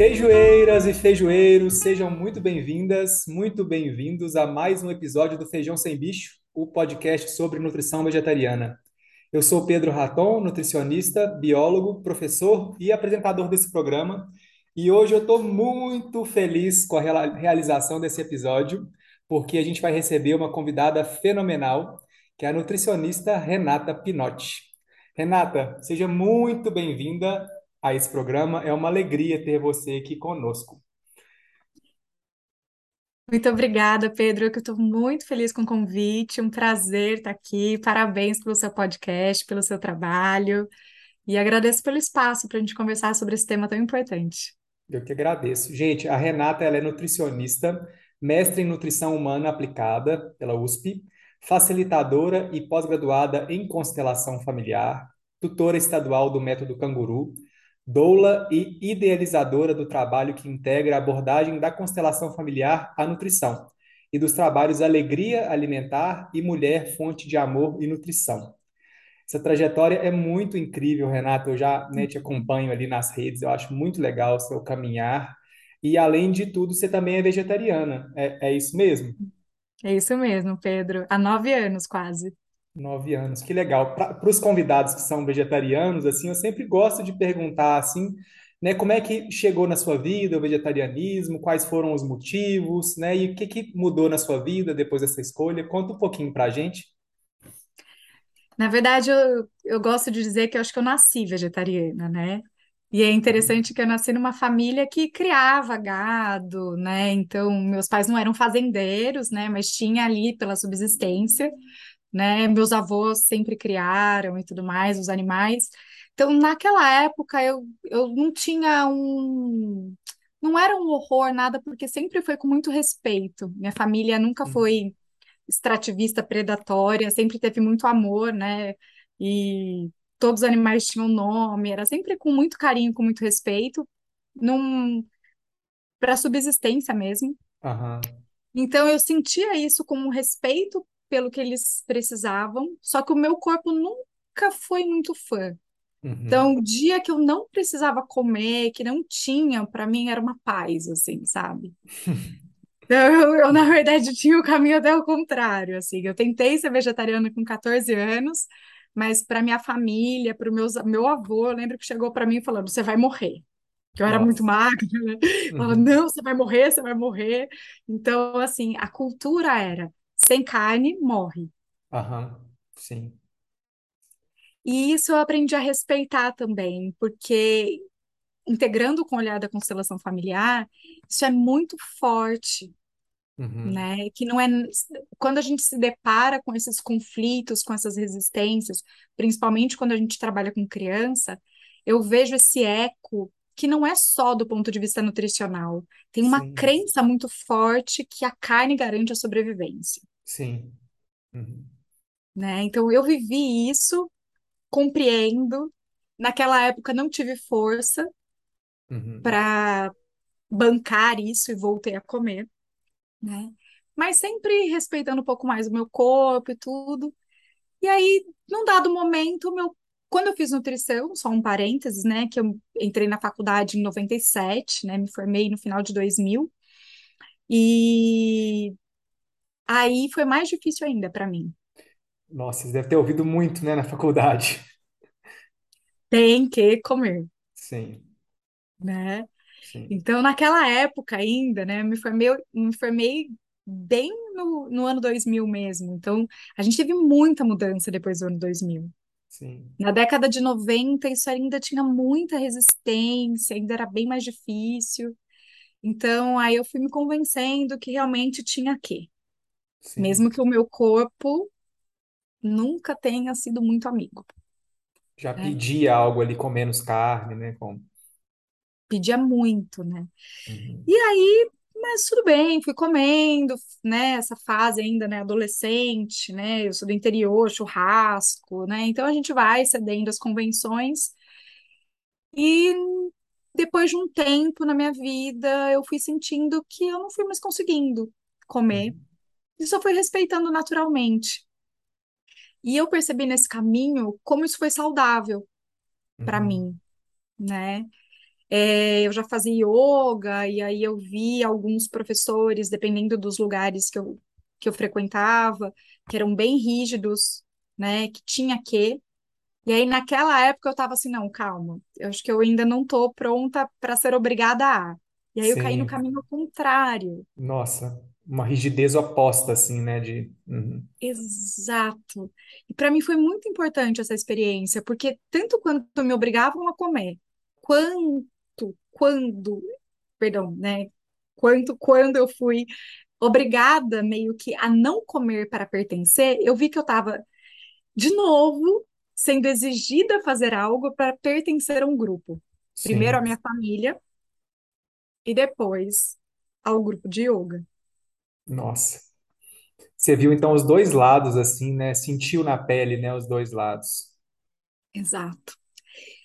Feijoeiras e feijoeiros, sejam muito bem-vindas, muito bem-vindos a mais um episódio do Feijão Sem Bicho, o podcast sobre nutrição vegetariana. Eu sou Pedro Raton, nutricionista, biólogo, professor e apresentador desse programa, e hoje eu estou muito feliz com a realização desse episódio, porque a gente vai receber uma convidada fenomenal, que é a nutricionista Renata Pinotti. Renata, seja muito bem-vinda a esse programa. É uma alegria ter você aqui conosco. Muito obrigada, Pedro. Eu estou muito feliz com o convite. Um prazer estar aqui. Parabéns pelo seu podcast, pelo seu trabalho. E agradeço pelo espaço para a gente conversar sobre esse tema tão importante. Eu que agradeço. Gente, a Renata ela é nutricionista, mestre em nutrição humana aplicada pela USP, facilitadora e pós-graduada em constelação familiar, tutora estadual do método Canguru, doula e idealizadora do trabalho que integra a abordagem da constelação familiar à nutrição e dos trabalhos Alegria Alimentar e Mulher Fonte de Amor e Nutrição. Essa trajetória é muito incrível, Renato. Eu já né, te acompanho ali nas redes, eu acho muito legal o seu caminhar. E, além de tudo, você também é vegetariana. É, é isso mesmo? É isso mesmo, Pedro. Há nove anos, quase. Nove anos, que legal. Para os convidados que são vegetarianos, assim, eu sempre gosto de perguntar, assim, né, como é que chegou na sua vida o vegetarianismo, quais foram os motivos, né, e o que, que mudou na sua vida depois dessa escolha? Conta um pouquinho para a gente. Na verdade, eu, eu gosto de dizer que eu acho que eu nasci vegetariana, né? E é interessante que eu nasci numa família que criava gado, né? Então, meus pais não eram fazendeiros, né? Mas tinha ali pela subsistência né? Meus avós sempre criaram e tudo mais, os animais. Então, naquela época, eu, eu não tinha um. Não era um horror, nada, porque sempre foi com muito respeito. Minha família nunca Uhum. foi extrativista, predatória, sempre teve muito amor, né? E todos os animais tinham nome, era sempre com muito carinho, com muito respeito, num... para subsistência mesmo. Aham. Então eu sentia isso como um respeito pelo que eles precisavam, só que o meu corpo nunca foi muito fã. Uhum. Então, o dia que eu não precisava comer, que não tinha, para mim era uma paz, assim, sabe? Então, eu, eu, na verdade, tinha o caminho até o contrário, assim. Eu tentei ser vegetariana com 14 anos, mas para minha família, para o meu avô, eu lembro que chegou para mim falando: você vai morrer. Que eu era muito Nossa. magra, né? Falava, Uhum. não, você vai morrer, você vai morrer. Então, assim, a cultura era: sem carne, morre. Aham. Sim. E isso eu aprendi a respeitar também, porque integrando com o olhar da constelação familiar, isso é muito forte, Uhum. né? Que não é quando a gente se depara com esses conflitos, com essas resistências, principalmente quando a gente trabalha com criança, eu vejo esse eco que não é só do ponto de vista nutricional. Tem uma Sim. crença muito forte que a carne garante a sobrevivência, Sim. Uhum. né? Então eu vivi isso, compreendo. Naquela época não tive força Uhum. para bancar isso e voltei a comer, né? Mas sempre respeitando um pouco mais o meu corpo e tudo. E aí, num dado momento, meu, quando eu fiz nutrição, só um parênteses, né, que eu entrei na faculdade em 97, né, me formei no final de 2000, e aí foi mais difícil ainda para mim. Nossa, você deve ter ouvido muito, né, na faculdade. Tem que comer, Sim. né? Sim. Então, naquela época ainda, né, me formei, me formei bem no, no ano 2000 mesmo. Então, a gente teve muita mudança depois do ano 2000. Sim. Na década de 90, isso ainda tinha muita resistência, ainda era bem mais difícil. Então, aí eu fui me convencendo que realmente tinha que, Sim. mesmo que o meu corpo nunca tenha sido muito amigo, Já né? pedia algo ali com menos carne, né? Com... Pedia muito, né? Uhum. E aí, mas tudo bem, fui comendo, né? Essa fase ainda, né? Adolescente, né? Eu sou do interior, churrasco, né? Então a gente vai cedendo às convenções e depois de um tempo na minha vida, eu fui sentindo que eu não fui mais conseguindo comer Uhum. E só fui respeitando naturalmente. E eu percebi nesse caminho como isso foi saudável para Uhum. mim, né? É, eu já fazia yoga, e aí eu vi alguns professores, dependendo dos lugares que eu, que eu frequentava, que eram bem rígidos, né? Que tinha que. E aí, naquela época, eu tava assim, não, calma, eu acho que eu ainda não tô pronta para ser obrigada a. E aí eu caí no Sim. caminho contrário. Nossa, uma rigidez oposta, assim, né? De, uhum. Exato. E para mim foi muito importante essa experiência, porque tanto quanto me obrigavam a comer, quanto, quando, perdão, né? Quanto quando eu fui obrigada meio que a não comer para pertencer, eu vi que eu estava de novo sendo exigida a fazer algo para pertencer a um grupo. Primeiro a Sim. minha família e depois ao grupo de yoga. Nossa. Você viu então os dois lados, assim, né? Sentiu na pele, né? Os dois lados. Exato.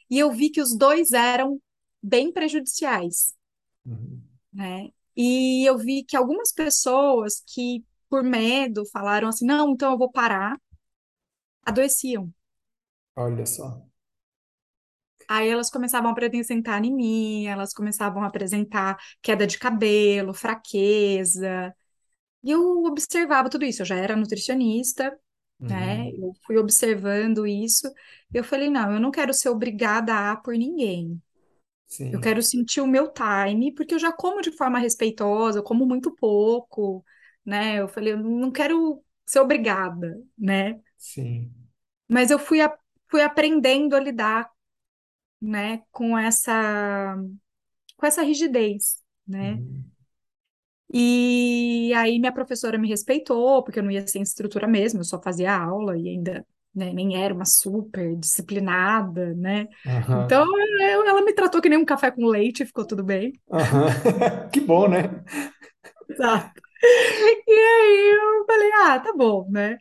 E eu vi que os dois eram bem prejudiciais, Uhum. né? E eu vi que algumas pessoas que, por medo, falaram assim: não, então eu vou parar, adoeciam. Olha só. Aí elas começavam a apresentar anemia, elas começavam a apresentar queda de cabelo, fraqueza. E eu observava tudo isso. Eu já era nutricionista, né? Uhum. Eu fui observando isso. E eu falei: não, eu não quero ser obrigada a por ninguém. Eu Sim, quero sentir o meu time, porque eu já como de forma respeitosa, eu como muito pouco, né? Eu falei: eu não quero ser obrigada, né? sim. Mas eu fui, a- fui aprendendo a lidar, né, com essa, com essa rigidez. Né? Uhum. E aí minha professora me respeitou, porque eu não ia sem estrutura mesmo, eu só fazia aula e ainda, né, nem era uma super disciplinada, né? Então Aham. eu- ela me tratou que nem um café com leite, ficou tudo bem. Aham. Que bom, né? Exato. E aí eu falei, ah, tá bom, né?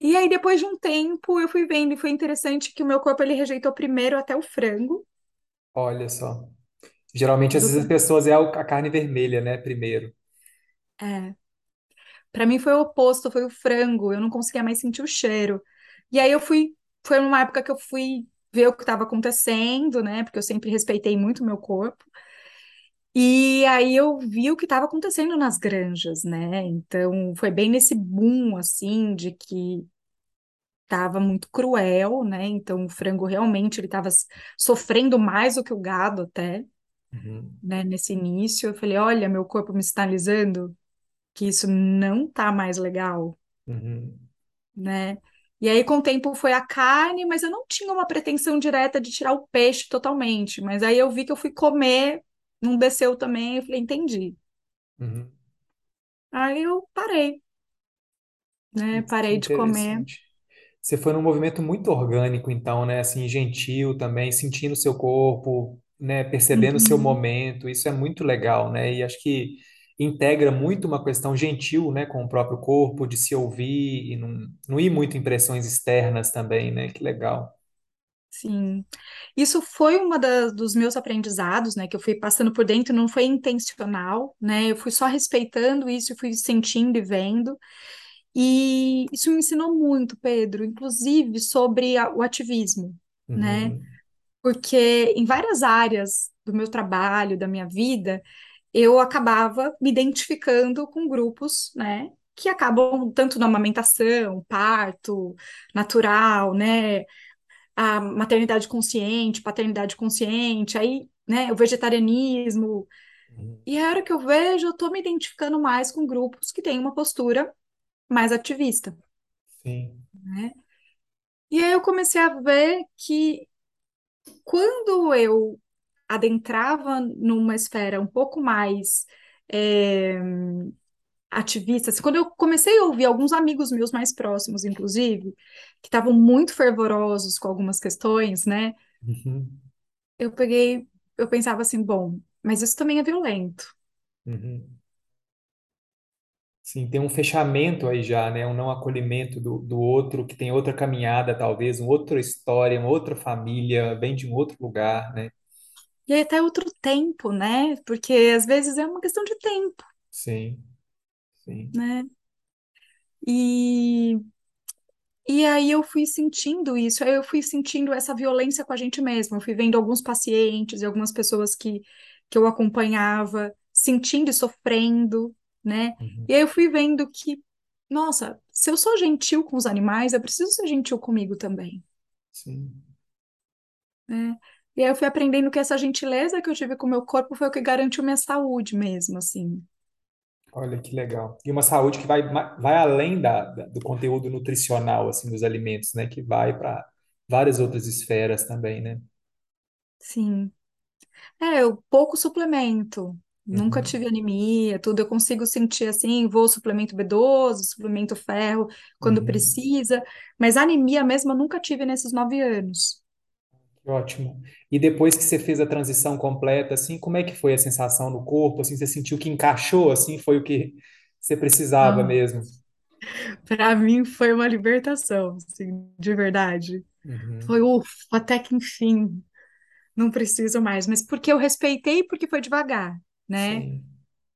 E aí depois de um tempo eu fui vendo e foi interessante que o meu corpo ele rejeitou primeiro até o frango. Olha só. Geralmente, às Do vezes, as pessoas é a carne vermelha, né? Primeiro. é, para mim foi o oposto, foi o frango. Eu não conseguia mais sentir o cheiro. E aí eu fui, foi uma época que eu fui ver o que estava acontecendo, né? Porque eu sempre respeitei muito o meu corpo. E aí eu vi o que estava acontecendo nas granjas, né? Então foi bem nesse boom assim de que estava muito cruel, né? Então o frango realmente ele estava sofrendo mais do que o gado até, Uhum. né? Nesse início eu falei, olha, meu corpo me sinalizando que isso não tá mais legal, Uhum. né? E aí com o tempo foi a carne, mas eu não tinha uma pretensão direta de tirar o peixe totalmente, mas aí eu vi que eu fui comer, não desceu também, eu falei, entendi. Uhum. Aí eu parei, né? Que Parei de comer. Você foi num movimento muito orgânico, então, né? Assim, gentil também, sentindo o seu corpo, né? Percebendo o seu Uhum. momento. Isso é muito legal, né? E acho que integra muito uma questão gentil, né? Com o próprio corpo, de se ouvir e não, não ir muito em pressões externas também, né? Que legal. Sim, isso foi uma das, dos meus aprendizados, né, que eu fui passando por dentro, não foi intencional, né, eu fui só respeitando isso, fui sentindo e vendo, e isso me ensinou muito, Pedro, inclusive sobre a- o ativismo, né, Uhum. Porque em várias áreas do meu trabalho, da minha vida, eu acabava me identificando com grupos, né, que acabam tanto na amamentação, parto, natural, né, a maternidade consciente, paternidade consciente, aí, né, o vegetarianismo. Uhum. E a hora que eu vejo, eu tô me identificando mais com grupos que têm uma postura mais ativista, Sim. né? E aí eu comecei a ver que quando eu adentrava numa esfera um pouco mais é, ativista, assim, quando eu comecei a ouvir alguns amigos meus mais próximos, inclusive, que estavam muito fervorosos com algumas questões, né? Uhum. eu peguei, eu pensava assim, bom, mas isso também é violento. Uhum. Sim, tem um fechamento aí já, né? Um não acolhimento do, do outro, que tem outra caminhada, talvez, uma outra história, uma outra família, vem de um outro lugar, né? E aí até outro tempo, né? Porque às vezes é uma questão de tempo, Sim, sim. né? E E aí eu fui sentindo isso, aí eu fui sentindo essa violência com a gente mesma. Eu fui vendo alguns pacientes e algumas pessoas que, que eu acompanhava sentindo e sofrendo, né? Uhum. E aí eu fui vendo que, nossa, se eu sou gentil com os animais, eu preciso ser gentil comigo também, Sim. né? E aí eu fui aprendendo que essa gentileza que eu tive com o meu corpo foi o que garantiu minha saúde mesmo, assim. Olha que legal. E uma saúde que vai, vai além da, da- do conteúdo nutricional, assim, dos alimentos, né? Que vai para várias outras esferas também, né? Sim. É, eu pouco suplemento. Nunca Uhum. tive anemia, tudo. Eu consigo sentir assim, vou suplemento B12, suplemento ferro quando Uhum. precisa, mas anemia mesmo eu nunca tive nesses nove anos. Ótimo. E depois que você fez a transição completa, assim, como é que foi a sensação no corpo? Assim, você sentiu que encaixou, assim, foi o que você precisava Ah, mesmo? para mim foi uma libertação, assim, de verdade. Foi, Uhum. ufa, até que enfim, não preciso mais. Mas porque eu respeitei, porque foi devagar, né? Sim,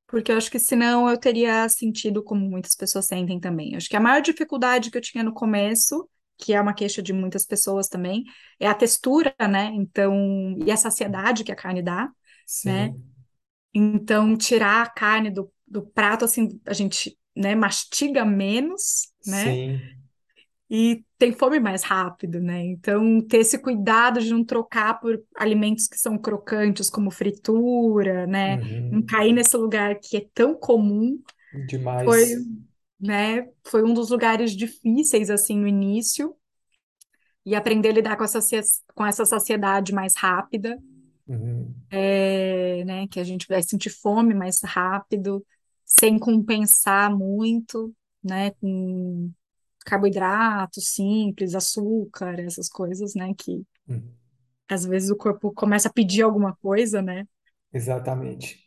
Porque eu acho que senão eu teria sentido como muitas pessoas sentem também. Eu acho que a maior dificuldade que eu tinha no começo, que é uma queixa de muitas pessoas também, é a textura, né? Então, e a saciedade que a carne dá, né? sim, Então, tirar a carne do, do prato, assim, a gente, né, mastiga menos, né? sim. E tem fome mais rápido, né? Então, ter esse cuidado de não trocar por alimentos que são crocantes, como fritura, né? Não Uhum. cair nesse lugar que é tão comum foi, Demais. né, foi um dos lugares difíceis, assim, no início, e aprender a lidar com essa, com essa saciedade mais rápida, Uhum. é, né, que a gente vai sentir fome mais rápido, sem compensar muito, né, com carboidrato simples, açúcar, essas coisas, né, que Uhum. às vezes o corpo começa a pedir alguma coisa, né? Exatamente.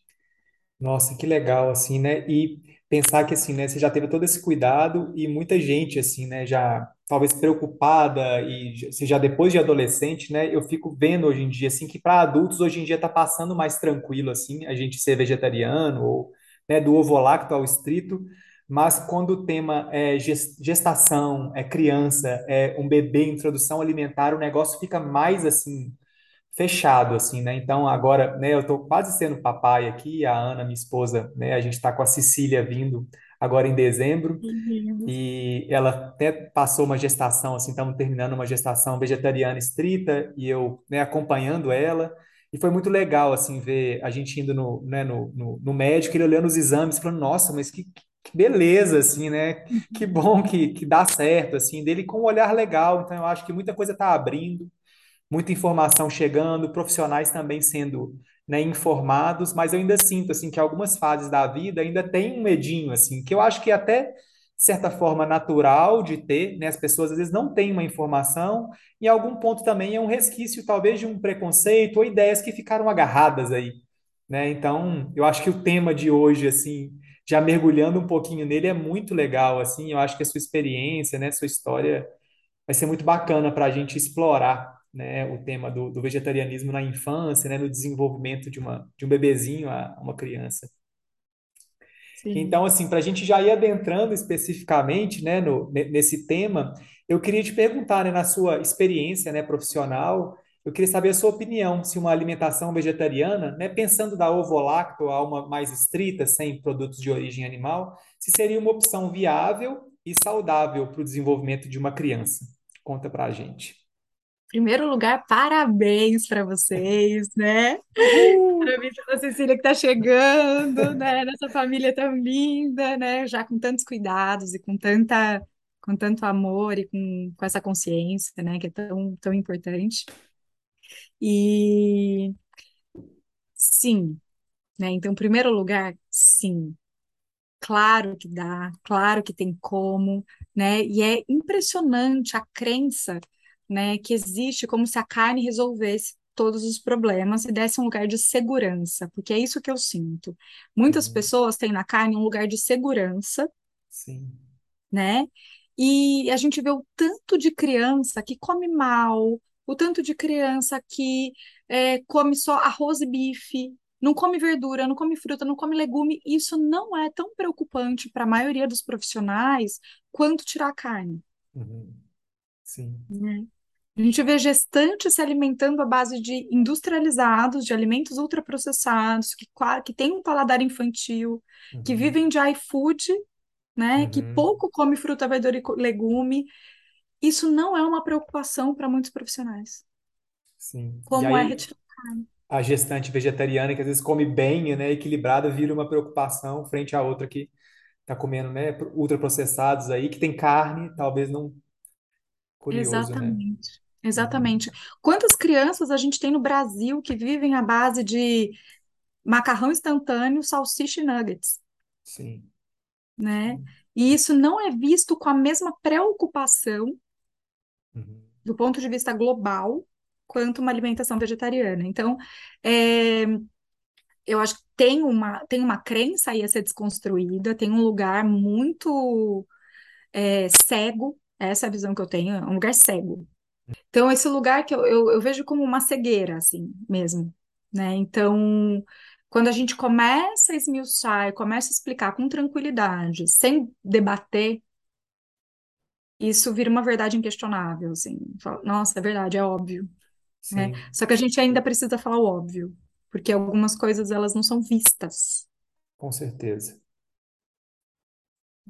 Nossa, que legal, assim, né? E pensar que, assim, né, você já teve todo esse cuidado e muita gente, assim, né, já talvez preocupada e se já depois de adolescente, né, eu fico vendo hoje em dia, assim, que para adultos hoje em dia tá passando mais tranquilo, assim, a gente ser vegetariano ou, né, do ovo lacto ao estrito, mas quando o tema é ges- gestação, é criança, é um bebê, introdução alimentar, o negócio fica mais, assim, fechado, assim, né? Então, agora, né, eu tô quase sendo papai aqui, a Ana, minha esposa, né, a gente está com a Cecília vindo agora em dezembro, Lindo. e ela até passou uma gestação, assim, estamos terminando uma gestação vegetariana estrita, e eu, né, acompanhando ela, e foi muito legal, assim, ver a gente indo no, né, no, no, no médico, ele olhando os exames, falando, nossa, mas que, que beleza, assim, né? Que bom que, que dá certo, assim, dele com um olhar legal, então eu acho que muita coisa está abrindo, muita informação chegando, profissionais também sendo, né, informados, mas eu ainda sinto assim que algumas fases da vida ainda tem um medinho assim, que eu acho que é até certa forma natural de ter, né? As pessoas às vezes não têm uma informação, e algum ponto também é um resquício talvez de um preconceito ou ideias que ficaram agarradas aí, né? Então, eu acho que o tema de hoje assim, já mergulhando um pouquinho nele é muito legal assim, eu acho que a sua experiência, né, sua história vai ser muito bacana para a gente explorar, né, o tema do, do vegetarianismo na infância, né, no desenvolvimento de uma de um bebezinho a uma criança. Sim. Então, assim, para a gente já ir adentrando especificamente, né, no, ne- nesse tema, eu queria te perguntar, né, na sua experiência, né, profissional, eu queria saber a sua opinião, se uma alimentação vegetariana, né, pensando da ovo-lacto a uma mais estrita, sem produtos de origem animal, se seria uma opção viável e saudável para o desenvolvimento de uma criança. Conta para a gente. Primeiro lugar, parabéns para vocês, né? Uhul! Para a Cecília que está chegando, né? Nessa família tão linda, né? Já com tantos cuidados e com tanta, com tanto amor e com, com essa consciência, né? Que é tão, tão importante. E sim, né? Então, em primeiro lugar, sim. Claro que dá, claro que tem como, né? E é impressionante a crença, né, que existe como se a carne resolvesse todos os problemas e desse um lugar de segurança, porque é isso que eu sinto. Muitas Uhum. pessoas têm na carne um lugar de segurança, Sim. né? E a gente vê o tanto de criança que come mal, o tanto de criança que é, come só arroz e bife, não come verdura, não come fruta, não come legume. Isso não é tão preocupante para a maioria dos profissionais quanto tirar a carne. Uhum. sim, né? A gente vê gestantes se alimentando à base de industrializados, de alimentos ultraprocessados, que, que têm um paladar infantil, que uhum, vivem de iFood, né? Que uhum, pouco come fruta, verdura e legume. Isso não é uma preocupação para muitos profissionais. sim. Como é aí, retirar? a gestante vegetariana, que às vezes come bem, né, equilibrada, vira uma preocupação frente à outra que está comendo, né, ultraprocessados aí, que tem carne, talvez não curioso, né? Exatamente. Uhum, Exatamente. Quantas crianças a gente tem no Brasil que vivem à base de macarrão instantâneo, salsicha e nuggets, sim, né? sim, E isso não é visto com a mesma preocupação uhum, do ponto de vista global quanto uma alimentação vegetariana. Então, é, eu acho que tem uma, tem uma crença aí a ser desconstruída, tem um lugar muito é, cego, essa é a visão que eu tenho, é um lugar cego. Então, esse lugar que eu, eu, eu vejo como uma cegueira, assim, mesmo, né? Então, quando a gente começa a esmiuçar, começa a explicar com tranquilidade, sem debater, isso vira uma verdade inquestionável, assim. Fala, Nossa, é verdade, é óbvio, né? Só que a gente ainda precisa falar o óbvio, porque algumas coisas elas não são vistas, com certeza.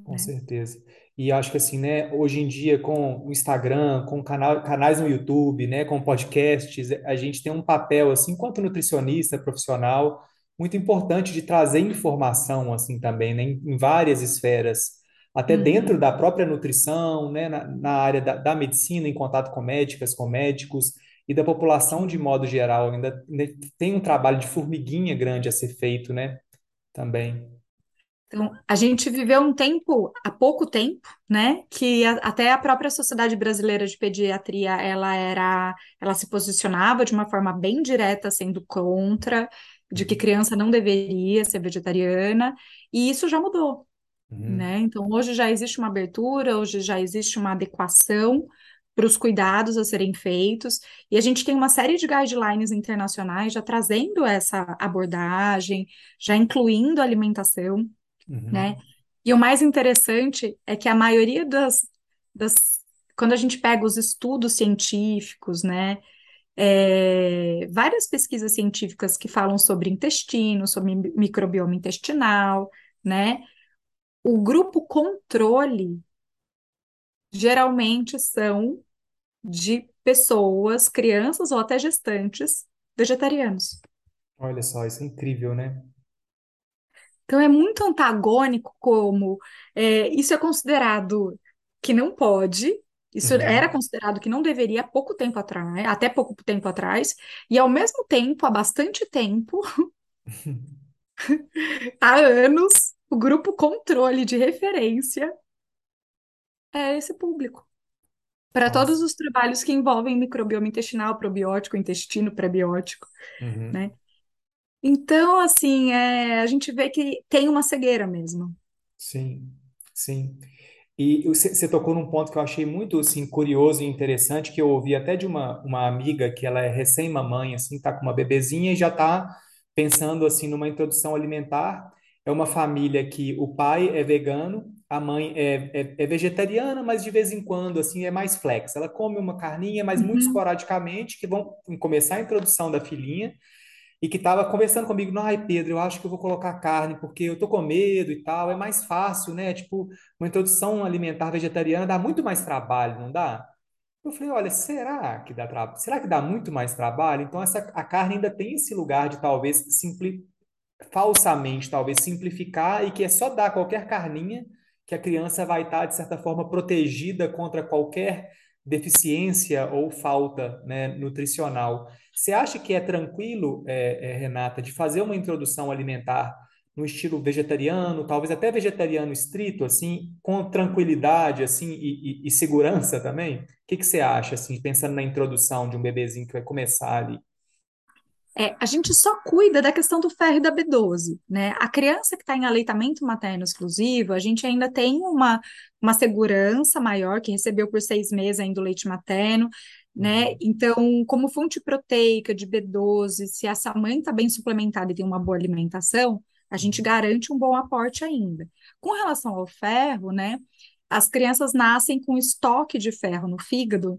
Com né? certeza. E acho que assim, né, hoje em dia com o Instagram, com canal, canais no YouTube, né, com podcasts, a gente tem um papel assim, enquanto nutricionista profissional, muito importante de trazer informação assim também, né, em várias esferas, até dentro Uhum, da própria nutrição, né, na, na área da, da medicina, em contato com médicas, com médicos e da população de modo geral, ainda, ainda tem um trabalho de formiguinha grande a ser feito, né, também. Então, a gente viveu um tempo, há pouco tempo, né, que a- até a própria Sociedade Brasileira de Pediatria, ela era, ela se posicionava de uma forma bem direta, sendo contra, de que Uhum. criança não deveria ser vegetariana, e isso já mudou, Uhum. né? Então, hoje já existe uma abertura, hoje já existe uma adequação para os cuidados a serem feitos, e a gente tem uma série de guidelines internacionais já trazendo essa abordagem, já incluindo a alimentação né? Uhum. E o mais interessante é que a maioria das, das quando a gente pega os estudos científicos, né, é, várias pesquisas científicas que falam sobre intestino, sobre mi- microbioma intestinal, né, o grupo controle geralmente são de pessoas, crianças ou até gestantes vegetarianos. Olha só, isso é incrível, né? Então é muito antagônico como é, isso é considerado que não pode, isso era Uhum. considerado que não deveria há pouco tempo atrás, até pouco tempo atrás, e ao mesmo tempo, há bastante tempo, há anos, o grupo controle de referência é esse público. Para todos os trabalhos que envolvem microbioma intestinal, probiótico, intestino prebiótico, Uhum. né? Então, assim, é, a gente vê que tem uma cegueira mesmo. Sim, sim. E você tocou num ponto que eu achei muito assim, curioso e interessante, que eu ouvi até de uma, uma amiga que ela é recém-mamãe, assim, tá com uma bebezinha e já tá pensando assim numa introdução alimentar. É uma família que o pai é vegano, a mãe é, é, é vegetariana, mas de vez em quando assim é mais flex. Ela come uma carninha, mas muito Uhum, esporadicamente, que vão começar a introdução da filhinha. e que estava conversando comigo, não, ai Pedro, eu acho que eu vou colocar carne porque eu tô com medo e tal, é mais fácil, né? Tipo, uma introdução alimentar vegetariana dá muito mais trabalho, não dá? Eu falei, olha, será que dá trabalho? Será que dá muito mais trabalho? Então essa a carne ainda tem esse lugar de talvez simpli falsamente, talvez simplificar e que é só dar qualquer carninha que a criança vai estar de certa forma protegida contra qualquer deficiência ou falta, né, nutricional. Você acha que é tranquilo, é, é, Renata, de fazer uma introdução alimentar no estilo vegetariano, talvez até vegetariano estrito, assim, com tranquilidade, assim, e, e, e segurança também? O que que você acha, assim, pensando na introdução de um bebezinho que vai começar ali? É, a gente só cuida da questão do ferro e da B12, né? A criança que está em aleitamento materno exclusivo, a gente ainda tem uma, uma segurança maior, que recebeu por seis meses ainda o leite materno, né? Uhum, Então, como fonte proteica de B12, se essa mãe está bem suplementada e tem uma boa alimentação, a gente uhum, garante um bom aporte ainda. Com relação ao ferro, né? as crianças nascem com estoque de ferro no fígado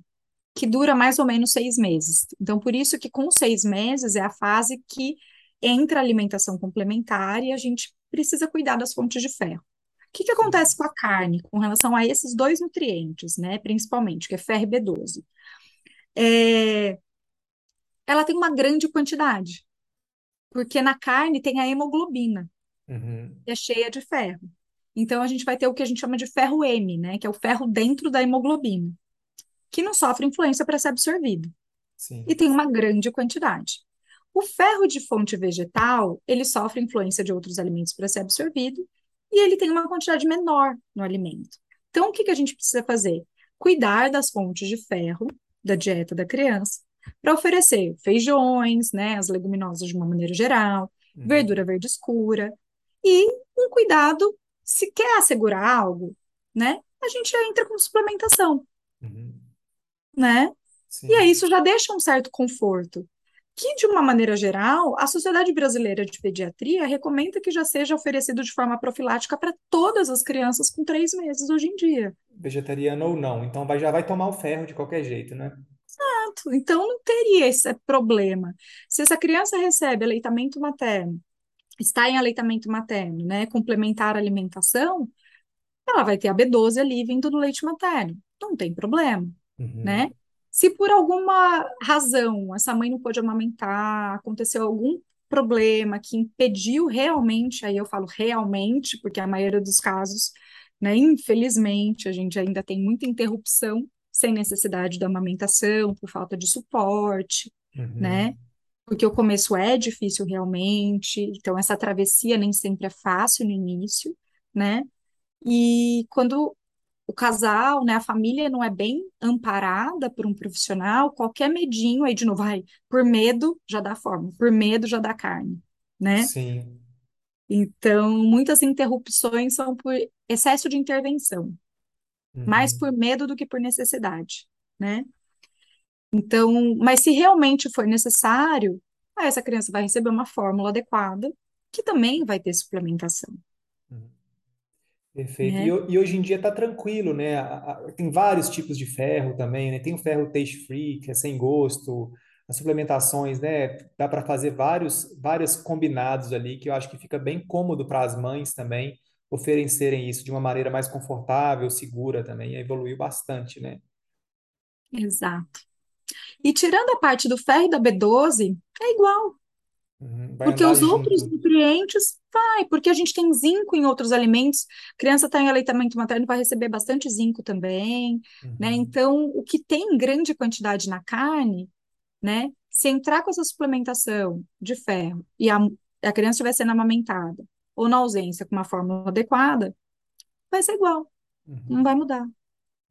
que dura mais ou menos seis meses. Então, por isso que com seis meses é a fase que entra a alimentação complementar e a gente precisa cuidar das fontes de ferro. O que, que acontece com a carne com relação a esses dois nutrientes, né? Principalmente, que é ferro e B12? É... Ela tem uma grande quantidade, porque na carne tem a hemoglobina, Uhum. que é cheia de ferro. Então, a gente vai ter o que a gente chama de ferro M, né? Que é o ferro dentro da hemoglobina, que não sofre influência para ser absorvido. E Sim. tem uma grande quantidade. O ferro de fonte vegetal, ele sofre influência de outros alimentos para ser absorvido e ele tem uma quantidade menor no alimento. Então, o que que a gente precisa fazer? Cuidar das fontes de ferro da dieta da criança para oferecer feijões, né, as leguminosas de uma maneira geral, Uhum. verdura verde escura e um cuidado, se quer assegurar algo, né, a gente entra com suplementação, Uhum. Né? E aí Sim. isso já deixa um certo conforto. Que, de uma maneira geral, a Sociedade Brasileira de Pediatria recomenda que já seja oferecido de forma profilática para todas as crianças com três meses hoje em dia. Vegetariano ou não. Então vai, já vai tomar o ferro de qualquer jeito, né? Pronto. Então não teria esse problema. Se essa criança recebe aleitamento materno, está em aleitamento materno, né, complementar a alimentação, ela vai ter a B12 ali vindo do leite materno. Não tem problema. Né? Uhum. Se por alguma razão essa mãe não pôde amamentar, aconteceu algum problema que impediu realmente, aí eu falo realmente, porque a maioria dos casos, né, infelizmente, a gente ainda tem muita interrupção sem necessidade da amamentação, por falta de suporte, né? Uhum. Porque o começo é difícil realmente, então essa travessia nem sempre é fácil no início, né? E quando o casal, né, a família não é bem amparada por um profissional, qualquer medinho aí de novo, vai, por medo já dá forma, por medo já dá carne, né? Sim. Então, muitas interrupções são por excesso de intervenção, mais Uhum. por medo do que por necessidade, né? Então, mas se realmente for necessário, aí essa criança vai receber uma fórmula adequada, que também vai ter suplementação. Perfeito. E, né? ho- e hoje em dia tá tranquilo, né? A- a- tem vários tipos de ferro também, né? Tem o ferro taste free, que é sem gosto, as suplementações, né? Dá para fazer vários, vários combinados ali, que eu acho que fica bem cômodo para as mães também oferecerem isso de uma maneira mais confortável, segura também. Evoluiu bastante, né? Exato. E tirando a parte do ferro e da B12, é igual. Uhum. Vai Porque andar os outros junto. nutrientes, vai, porque a gente tem zinco em outros alimentos. Criança está em aleitamento materno, vai receber bastante zinco também, né? Uhum. Então, o que tem em grande quantidade na carne, né? Se entrar com essa suplementação de ferro e a, a criança estiver sendo amamentada, ou na ausência com uma fórmula adequada, vai ser igual, não Uhum. vai mudar.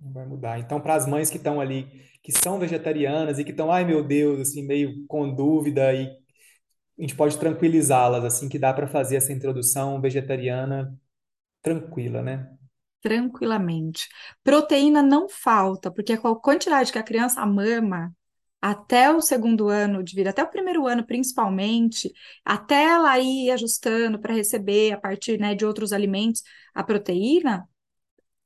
Não vai mudar. Então, para as mães que estão ali, que são vegetarianas e que estão, ai meu Deus, assim, meio com dúvida, e a gente pode tranquilizá-las, assim, que dá para fazer essa introdução vegetariana tranquila, né? Tranquilamente. Proteína não falta, porque com a quantidade que a criança mama até o segundo ano de vida, até o primeiro ano principalmente, até ela ir ajustando para receber a partir, né, de outros alimentos a proteína,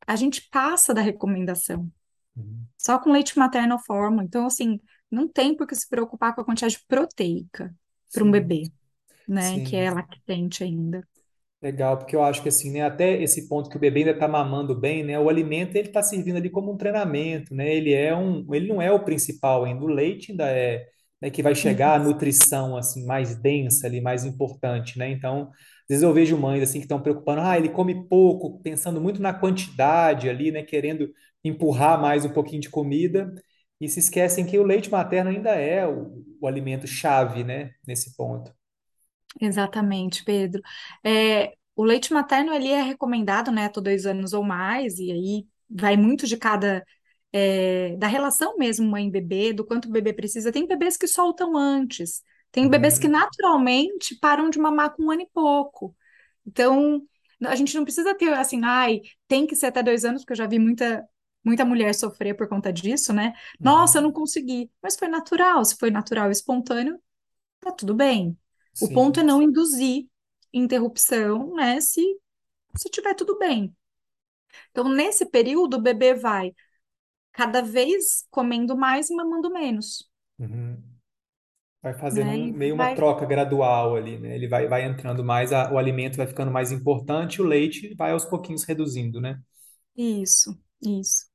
a gente passa da recomendação. Uhum. Só com leite materno ou fórmula. Então, assim, não tem por que se preocupar com a quantidade proteica para um Sim, bebê, né, que é sim. lactente ainda. Legal, porque eu acho que assim, né, até esse ponto que o bebê ainda está mamando bem, né, o alimento ele está servindo ali como um treinamento, né, ele é um, ele não é o principal ainda, o leite ainda é, né, que vai chegar a nutrição assim mais densa ali, mais importante, né, então, às vezes eu vejo mães assim que estão preocupando, ah, ele come pouco, pensando muito na quantidade ali, né, querendo empurrar mais um pouquinho de comida e se esquecem que o leite materno ainda é o, o alimento chave, né, nesse ponto. Exatamente, Pedro. É, o leite materno ele é recomendado, né, todos dois anos ou mais, e aí vai muito de cada é, da relação mesmo mãe-bebê, do quanto o bebê precisa. Tem bebês que soltam antes, tem bebês que Uhum, naturalmente param de mamar com um ano e pouco. Então, a gente não precisa ter assim, ai, tem que ser até dois anos, porque eu já vi muita muita mulher sofrer por conta disso, né? Nossa, eu não uhum, consegui. Mas foi natural, se foi natural e espontâneo, tá tudo bem. O ponto é sim. não induzir interrupção, né? Se, se tiver tudo bem. Então, nesse período, o bebê vai cada vez comendo mais e mamando menos, Uhum. Vai fazendo né? meio uma vai troca gradual ali, né? Ele vai, vai entrando mais, a- o alimento vai ficando mais importante, o leite vai aos pouquinhos reduzindo, né? isso, isso.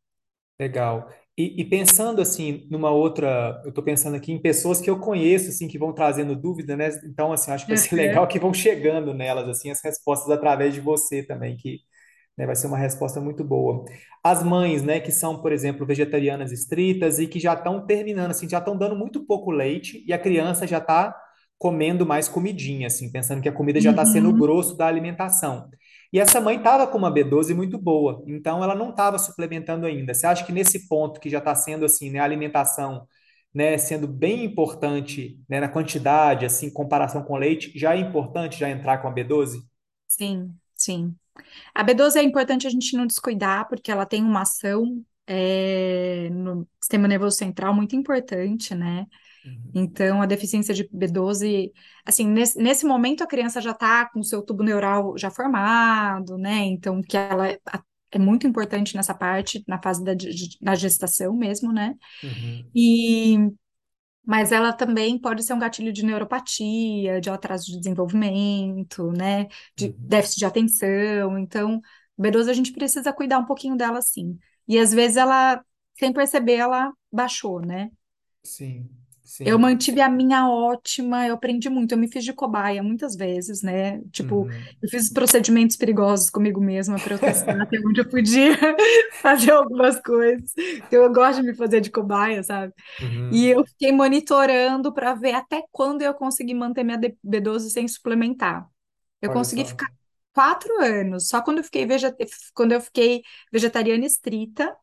Legal. E, e pensando assim numa outra, eu estou pensando aqui em pessoas que eu conheço assim que vão trazendo dúvida, né? Então assim, acho que vai ser Uhum. legal que vão chegando nelas assim as respostas através de você também, que né, vai ser uma resposta muito boa. As mães, né, que são, por exemplo, vegetarianas estritas e que já estão terminando assim, já estão dando muito pouco leite e a criança já está comendo mais comidinha, assim, pensando que a comida já está sendo o Uhum. grosso da alimentação. E essa mãe estava com uma B12 muito boa, então ela não estava suplementando ainda. Você acha que nesse ponto que já está sendo assim, né, a alimentação, né, sendo bem importante, né, na quantidade, assim, em comparação com leite, já é importante já entrar com a B12? Sim, sim. A B12 é importante a gente não descuidar, porque ela tem uma ação é, no sistema nervoso central muito importante, né? Uhum, Então, a deficiência de B12, assim, nesse, nesse momento a criança já está com o seu tubo neural já formado, né? Então, que ela é, muito importante nessa parte, na fase da, da gestação mesmo, né? uhum, E, mas ela também pode ser um gatilho de neuropatia, de atraso de desenvolvimento, né? De uhum. déficit de atenção. Então, B12 a gente precisa cuidar um pouquinho dela, sim. E às vezes ela, sem perceber, ela baixou, né? Sim, Eu sim. mantive a minha ótima, eu aprendi muito, eu me fiz de cobaia muitas vezes, né? Tipo, Uhum, eu fiz procedimentos perigosos comigo mesma para eu testar até onde eu podia fazer algumas coisas. Então, eu gosto de me fazer de cobaia, sabe? E uhum. eu fiquei monitorando para ver até quando eu consegui manter minha D- B12 sem suplementar. Eu Olha consegui só. ficar quatro anos, só quando eu fiquei, vege... quando eu fiquei vegetariana estrita,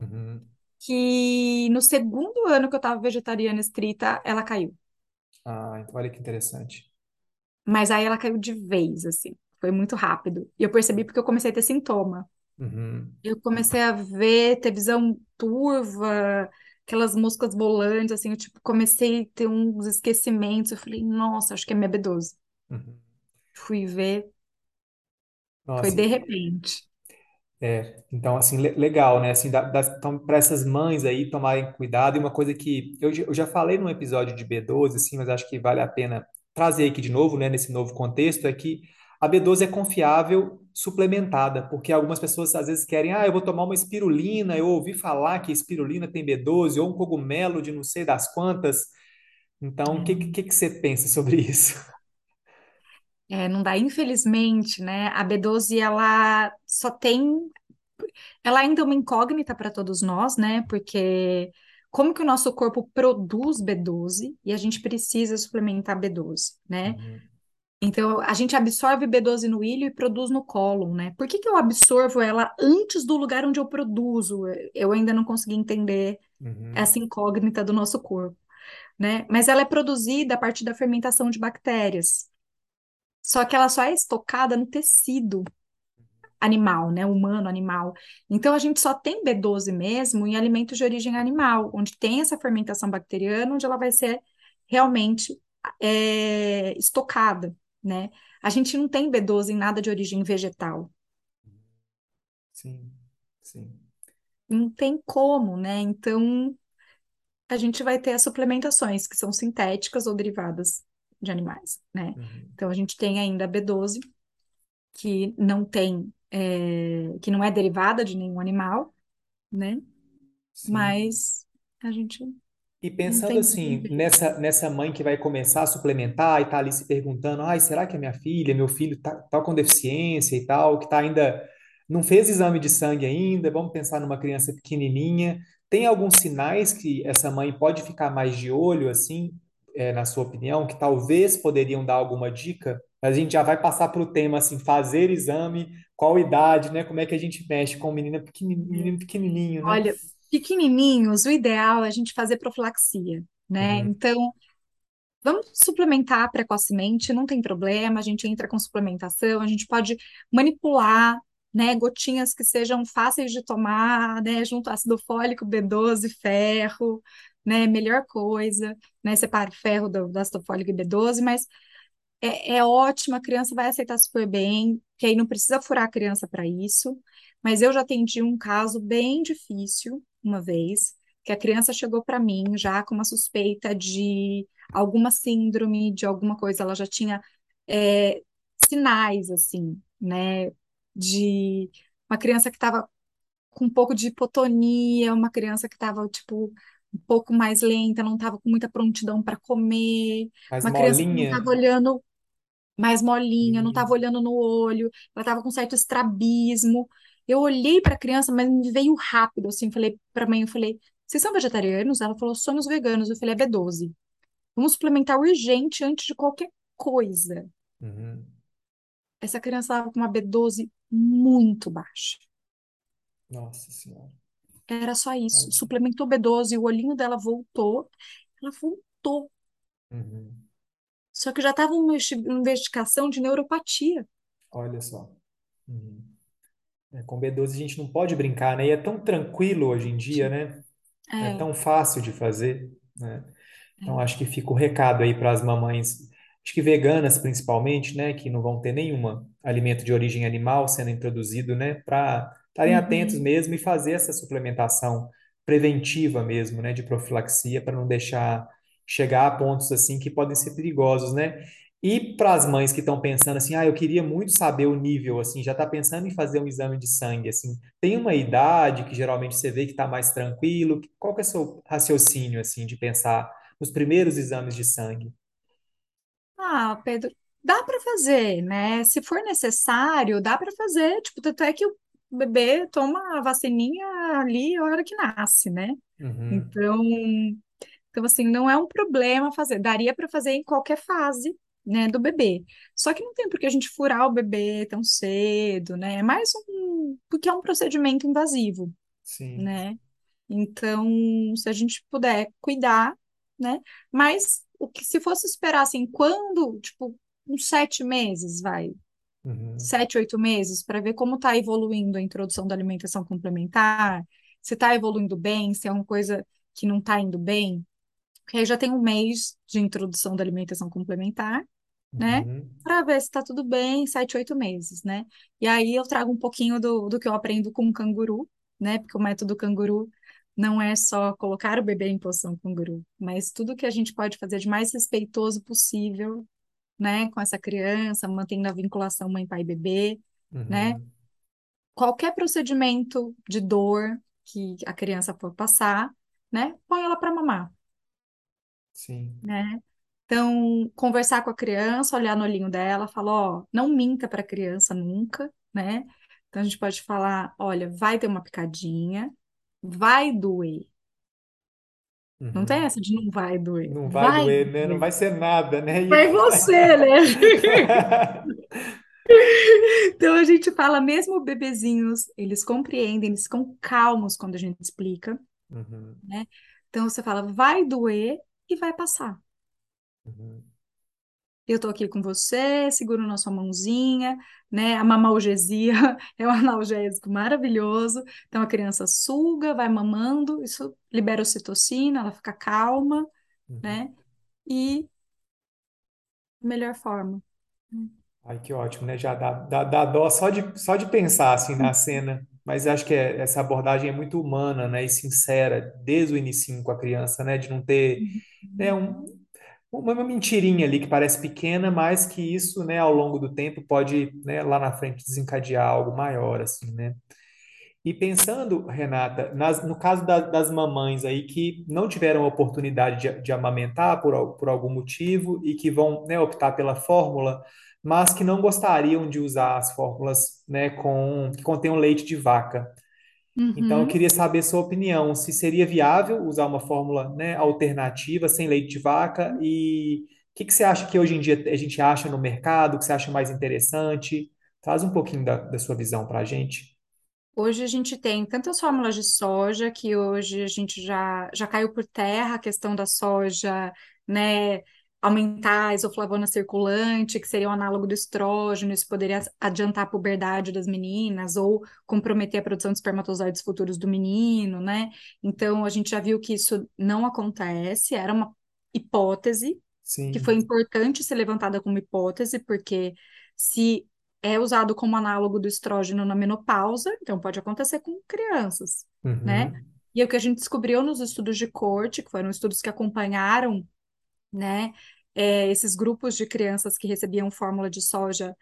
Uhum. Que no segundo ano que eu estava vegetariana estrita, ela caiu. Ah, então olha que interessante. Mas aí ela caiu de vez, assim. Foi muito rápido. E eu percebi porque eu comecei a ter sintoma. Uhum, Eu comecei a ver, ter visão turva, aquelas moscas volantes, assim. Eu, tipo, comecei a ter uns esquecimentos. Eu falei, nossa, acho que é minha B12. uhum. Fui ver, foi Nossa, de repente. É, então, assim, le- legal, né? Assim, para essas mães aí tomarem cuidado, e uma coisa que eu, já- eu já falei num episódio de B12, assim, mas acho que vale a pena trazer aqui de novo, né, nesse novo contexto, é que a B12 é confiável suplementada, porque algumas pessoas às vezes querem, ah, eu vou tomar uma espirulina, eu ouvi falar que espirulina tem B12, ou um cogumelo de não sei das quantas. Então, o que, que, que você pensa sobre isso? É, não dá, infelizmente, né? A B12, ela só tem Ela ainda é uma incógnita para todos nós, né? Porque como que o nosso corpo produz B12 e a gente precisa suplementar B12, né? Uhum, Então, a gente absorve B12 no ilho e produz no cólon, né? Por que que eu absorvo ela antes do lugar onde eu produzo? Eu ainda não consegui entender uhum, essa incógnita do nosso corpo, né? Mas ela é produzida a partir da fermentação de bactérias. Só que ela só é estocada no tecido animal, né? Humano, animal. Então, a gente só tem B12 mesmo em alimentos de origem animal, onde tem essa fermentação bacteriana, onde ela vai ser realmente é, estocada, né? A gente não tem B12 em nada de origem vegetal. sim, sim. Não tem como, né? Então, a gente vai ter as suplementações, que são sintéticas ou derivadas de animais, né? Uhum, Então, a gente tem ainda a B12, que não tem, é, que não é derivada de nenhum animal, né? sim. mas a gente E pensando assim, nessa, nessa mãe que vai começar a suplementar e tá ali se perguntando, ai, será que é minha filha, meu filho tá, tá com deficiência e tal, que tá ainda, não fez exame de sangue ainda, vamos pensar numa criança pequenininha, tem alguns sinais que essa mãe pode ficar mais de olho, assim, é, na sua opinião, que talvez poderiam dar alguma dica? A gente já vai passar para o tema, assim, fazer exame, qual idade, né? Como é que a gente mexe com menino pequenininho, pequenininho, né? Olha, pequenininhos, o ideal é a gente fazer profilaxia, né? Uhum, Então, vamos suplementar precocemente, não tem problema, a gente entra com suplementação, a gente pode manipular, né, gotinhas que sejam fáceis de tomar, né, junto ácido fólico, B12, ferro, né, melhor coisa, né, separa o ferro do, do ácido fólico e B12, mas é, é ótimo, a criança vai aceitar super bem. que aí não precisa furar a criança para isso, mas eu já atendi um caso bem difícil uma vez, que a criança chegou para mim já com uma suspeita de alguma síndrome, de alguma coisa, ela já tinha é, sinais, assim, né, de uma criança que estava com um pouco de hipotonia, uma criança que estava, tipo, um pouco mais lenta, não estava com muita prontidão para comer, Mais uma criança que não molinha. estava olhando mais molinha, não estava Isso. olhando no olho, ela estava com certo estrabismo. Eu olhei para a criança, mas me veio rápido, assim, falei para a mãe, eu falei, vocês são vegetarianos? Ela falou, somos veganos. Eu falei, é B12. Vamos suplementar urgente antes de qualquer coisa. Uhum. Essa criança estava com uma B12 muito baixa. Nossa Senhora. Era só isso. Suplementou B12, o olhinho dela voltou. Ela voltou. Uhum. Só que já estava uma investi- investigação de neuropatia. Olha só. Uhum. É, com B12 a gente não pode brincar, né? E é tão tranquilo hoje em dia, né? É É, tão fácil de fazer, né? Então, é. acho que fica o recado aí para as mamães, acho que veganas principalmente, né, que não vão ter nenhum alimento de origem animal sendo introduzido, né, para estarem atentos Uhum. mesmo e fazer essa suplementação preventiva mesmo, né, de profilaxia, para não deixar chegar a pontos assim que podem ser perigosos, né? E para as mães que estão pensando assim, ah, eu queria muito saber o nível, assim, já está pensando em fazer um exame de sangue, assim, tem uma idade que geralmente você vê que está mais tranquilo? Qual que é o seu raciocínio, assim, de pensar nos primeiros exames de sangue? Ah, Pedro, dá para fazer, né? Se for necessário, dá para fazer. Tipo, tanto é que o bebê toma a vacininha ali a hora que nasce, né? Uhum, Então, então assim, não é um problema fazer. Daria para fazer em qualquer fase, né, do bebê. Só que não tem por que a gente furar o bebê tão cedo, né? É mais um, porque é um procedimento invasivo, sim. né? Então, se a gente puder cuidar, né? Mas o que se fosse esperar assim, quando, tipo, uns sete meses, vai, Uhum, sete, oito meses, para ver como está evoluindo a introdução da alimentação complementar, se está evoluindo bem, se é uma coisa que não está indo bem, porque aí já tem um mês de introdução da alimentação complementar, né? uhum, Para ver se está tudo bem, sete, oito meses, né? E aí eu trago um pouquinho do, do que eu aprendo com o canguru, né? Porque o método canguru não é só colocar o bebê em posição canguru, mas tudo que a gente pode fazer de mais respeitoso possível, né? Com essa criança, mantendo a vinculação mãe, pai, bebê, né? uhum, Qualquer procedimento de dor que a criança for passar, né? Põe ela para mamar, sim. né? Então, conversar com a criança, olhar no olhinho dela, falar, ó, não minta para a criança nunca, né? Então a gente pode falar, olha, vai ter uma picadinha, vai doer. Não tem Uhum. essa de não vai doer, Não vai vai doer, né? Não doer. vai ser nada, né? Vai vai. você, né? Então a gente fala, mesmo bebezinhos, eles compreendem, eles ficam calmos quando a gente explica, Uhum, né? Então você fala, vai doer e vai passar. uhum, Eu tô aqui com você, seguro na sua mãozinha, né? A mamalgesia é um analgésico maravilhoso. Então a criança suga, vai mamando, isso libera ocitocina, ela fica calma, uhum. né? E melhor forma. Ai, que ótimo, né? Já dá, dá, dá dó só de, só de pensar assim na cena. Mas acho que é- essa abordagem é muito humana, né? E sincera, desde o início com a criança, né? De não ter, né, um, uma mentirinha ali que parece pequena, mas que isso, né, ao longo do tempo pode, né, lá na frente desencadear algo maior, assim, né? E pensando, Renata, nas- no caso da- das mamães aí que não tiveram oportunidade de, de amamentar por, por algum motivo e que vão, né, optar pela fórmula, mas que não gostariam de usar as fórmulas, né, com, que contenham leite de vaca. Então, eu Uhum. queria saber sua opinião, se seria viável usar uma fórmula, né, alternativa sem leite de vaca e o que que você acha que hoje em dia a gente acha no mercado, o que você acha mais interessante? Traz um pouquinho da, da sua visão para a gente. Hoje a gente tem tantas fórmulas de soja que hoje a gente já, já caiu por terra a questão da soja, né? Aumentar a isoflavona circulante, que seria o análogo do estrógeno, isso poderia adiantar a puberdade das meninas ou comprometer a produção de espermatozoides futuros do menino, né? Então a gente já viu que isso não acontece, era uma hipótese que foi Sim. importante ser levantada como hipótese, porque se é usado como análogo do estrógeno na menopausa, então pode acontecer com crianças, né? Uhum. E é o que a gente descobriu nos estudos de corte, que foram estudos que acompanharam, né, é, esses grupos de crianças que recebiam fórmula de soja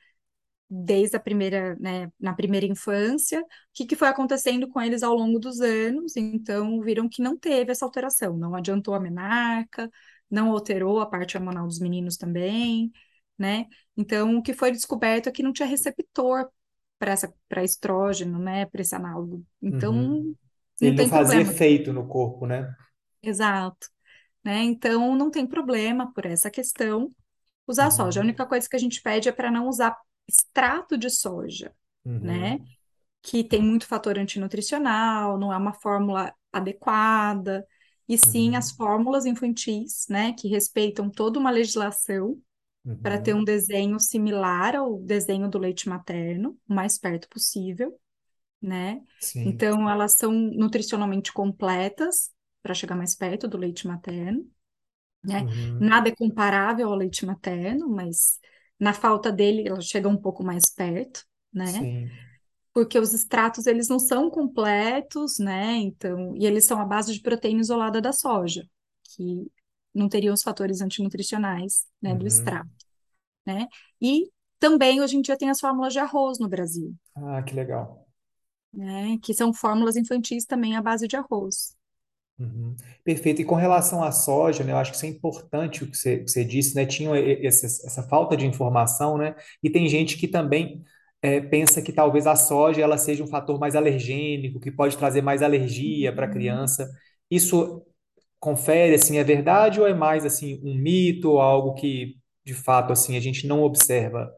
desde a primeira, né, na primeira infância, o que, que foi acontecendo com eles ao longo dos anos, então viram que não teve essa alteração, não adiantou a menarca, não alterou a parte hormonal dos meninos também, né? Então, o que foi descoberto é que não tinha receptor para essa para estrógeno, né, para esse análogo. Uhum. Então, não Ele não tem fazia problema. efeito no corpo, né? Exato, né? Então, não tem problema por essa questão usar soja. A Uhum. única coisa que a gente pede é para não usar extrato de soja, né? Uhum. Que tem muito fator antinutricional, não é uma fórmula adequada, e sim as Uhum. fórmulas infantis, né? Que respeitam toda uma legislação para ter um Uhum. desenho similar ao desenho do leite materno, o mais perto possível, né? Sim. Então, elas são nutricionalmente completas para chegar mais perto do leite materno né? Uhum. Nada é comparável ao leite materno, mas na falta dele ela chega um pouco mais perto, né? Sim. Porque os extratos eles não são completos, né? Então, e eles são à base de proteína isolada da soja, que não teriam os fatores antinutricionais, né, do Uhum. extrato, né? E também hoje em dia tem as fórmulas de arroz no Brasil, Ah, que legal. né? Que são fórmulas infantis também à base de arroz. Uhum. Perfeito. E com relação à soja, né, eu acho que isso é importante o que você, que você disse, né? Tinha esse- essa falta de informação, né? E tem gente que também é, pensa que talvez a soja ela seja um fator mais alergênico, que pode trazer mais alergia para a Uhum. criança. Isso confere assim, é verdade ou é mais assim um mito ou algo que de fato assim a gente não observa?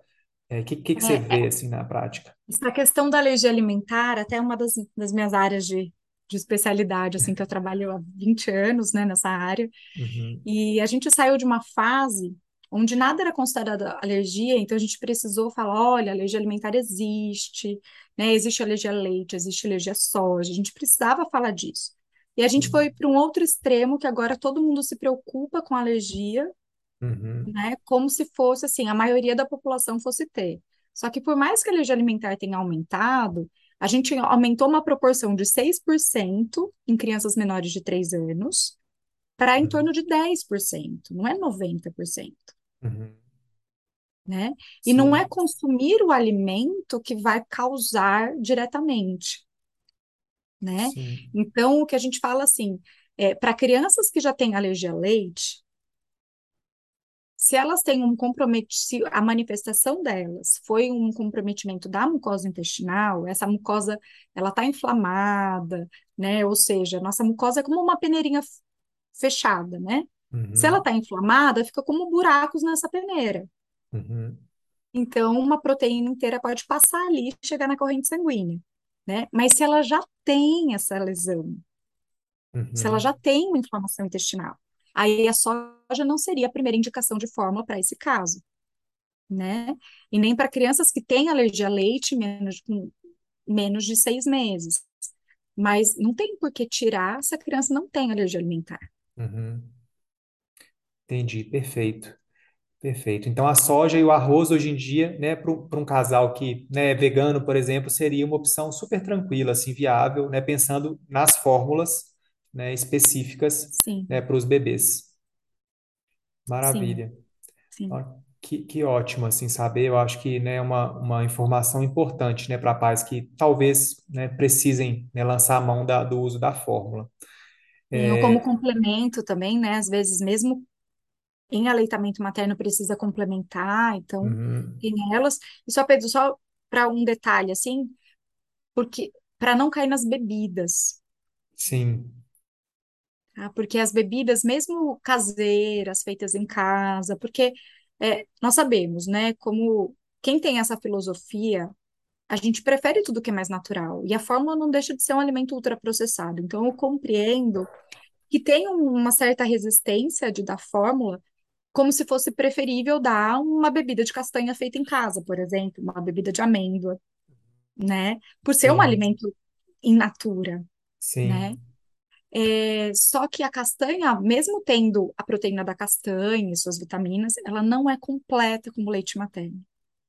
O que, que, que você É, vê assim na prática? Essa questão da alergia alimentar, até é uma das, das minhas áreas de, de especialidade, assim, que eu trabalho há 20 anos, né, nessa área, Uhum, e a gente saiu de uma fase onde nada era considerado alergia, então a gente precisou falar, olha, alergia alimentar existe, né, existe alergia a leite, existe alergia a soja, a gente precisava falar disso. E a gente foi sim. para um outro extremo, que agora todo mundo se preocupa com alergia, Uhum, né? Como se fosse assim, a maioria da população fosse ter. Só que por mais que a alergia alimentar tenha aumentado, a gente aumentou uma proporção de 6% em crianças menores de 3 anos para em uhum, torno de 10%, não é 90%, uhum. né? E não é consumir o alimento que vai causar diretamente, né? sim. Então, o que a gente fala assim, é, para crianças que já têm alergia a leite, Se elas têm um comprometimento, se a manifestação delas foi um comprometimento da mucosa intestinal, essa mucosa ela está inflamada, né? Ou seja, nossa mucosa é como uma peneirinha fechada, né? Se ela Uhum, está inflamada, fica como buracos nessa peneira. uhum, Então, uma proteína inteira pode passar ali e chegar na corrente sanguínea, né? Mas se ela já tem essa lesão, se ela já uhum, tem uma inflamação intestinal, aí a soja não seria a primeira indicação de fórmula para esse caso. né? E nem para crianças que têm alergia a leite menos, com menos de seis meses. Mas não tem por que tirar se a criança não tem alergia alimentar. uhum. Entendi, perfeito. Perfeito. Então, a soja e o arroz hoje em dia, né, para um casal que, né, é vegano, por exemplo, seria uma opção super tranquila, assim, viável, né, pensando nas fórmulas, né, específicas, né, Sim, para os bebês. sim, Maravilha. sim. Ó, Que, que ótimo, assim, saber. Eu acho que, né, é uma, uma informação importante, né, para pais que talvez, né, precisem, né, lançar a mão da, do uso da fórmula. Sim, ou como É, complemento também, né? Às vezes, mesmo em aleitamento materno, precisa complementar. Então, uhum, tem elas. E só, Pedro, só para um detalhe, assim, porque para não cair nas bebidas. sim. Tá? Porque as bebidas, mesmo caseiras, feitas em casa, porque é, nós sabemos, né, como quem tem essa filosofia, a gente prefere tudo que é mais natural, e a fórmula não deixa de ser um alimento ultraprocessado. Então, eu compreendo que tem um- uma certa resistência de dar fórmula, como se fosse preferível dar uma bebida de castanha feita em casa, por exemplo, uma bebida de amêndoa, né? Por ser um Sim, alimento in natura, né? É, só que a castanha, mesmo tendo a proteína da castanha e suas vitaminas, ela não é completa como leite materno.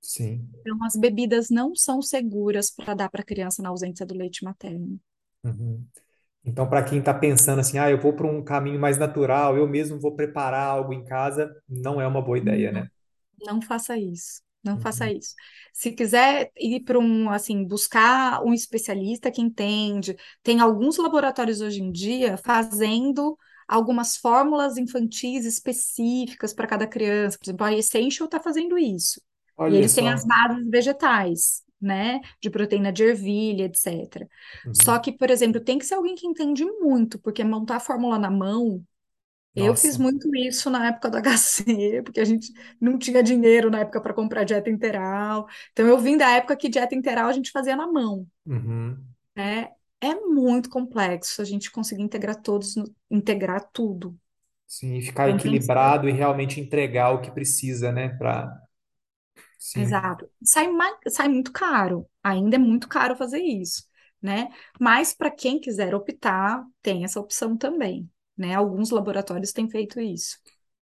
sim. Então, as bebidas não são seguras para dar para a criança na ausência do leite materno. Uhum. Então, para quem está pensando assim, ah, eu vou para um caminho mais natural, eu mesmo vou preparar algo em casa, não é uma boa ideia, Não, né? não faça isso. Não faça Uhum. isso. Se quiser ir para um, assim, buscar um especialista que entende, tem alguns laboratórios hoje em dia fazendo algumas fórmulas infantis específicas para cada criança. Por exemplo, a Essential está fazendo isso. E Olha eles têm as só. bases vegetais, né? De proteína de ervilha, etc. Só Uhum. que, por exemplo, tem que ser alguém que entende muito, porque montar a fórmula na mão eu fiz Nossa. muito isso na época do HC, porque a gente não tinha dinheiro na época para comprar dieta integral. Então, eu vim da época que dieta integral a gente fazia na mão, Uhum. né? É muito complexo a gente conseguir integrar todos, integrar tudo. Sim, ficar Então, equilibrado e realmente entregar o que precisa, né? Para. Sim, Exato. Sai, sai muito caro. Ainda é muito caro fazer isso, né? Mas para quem quiser optar, tem essa opção também, né? Alguns laboratórios têm feito isso.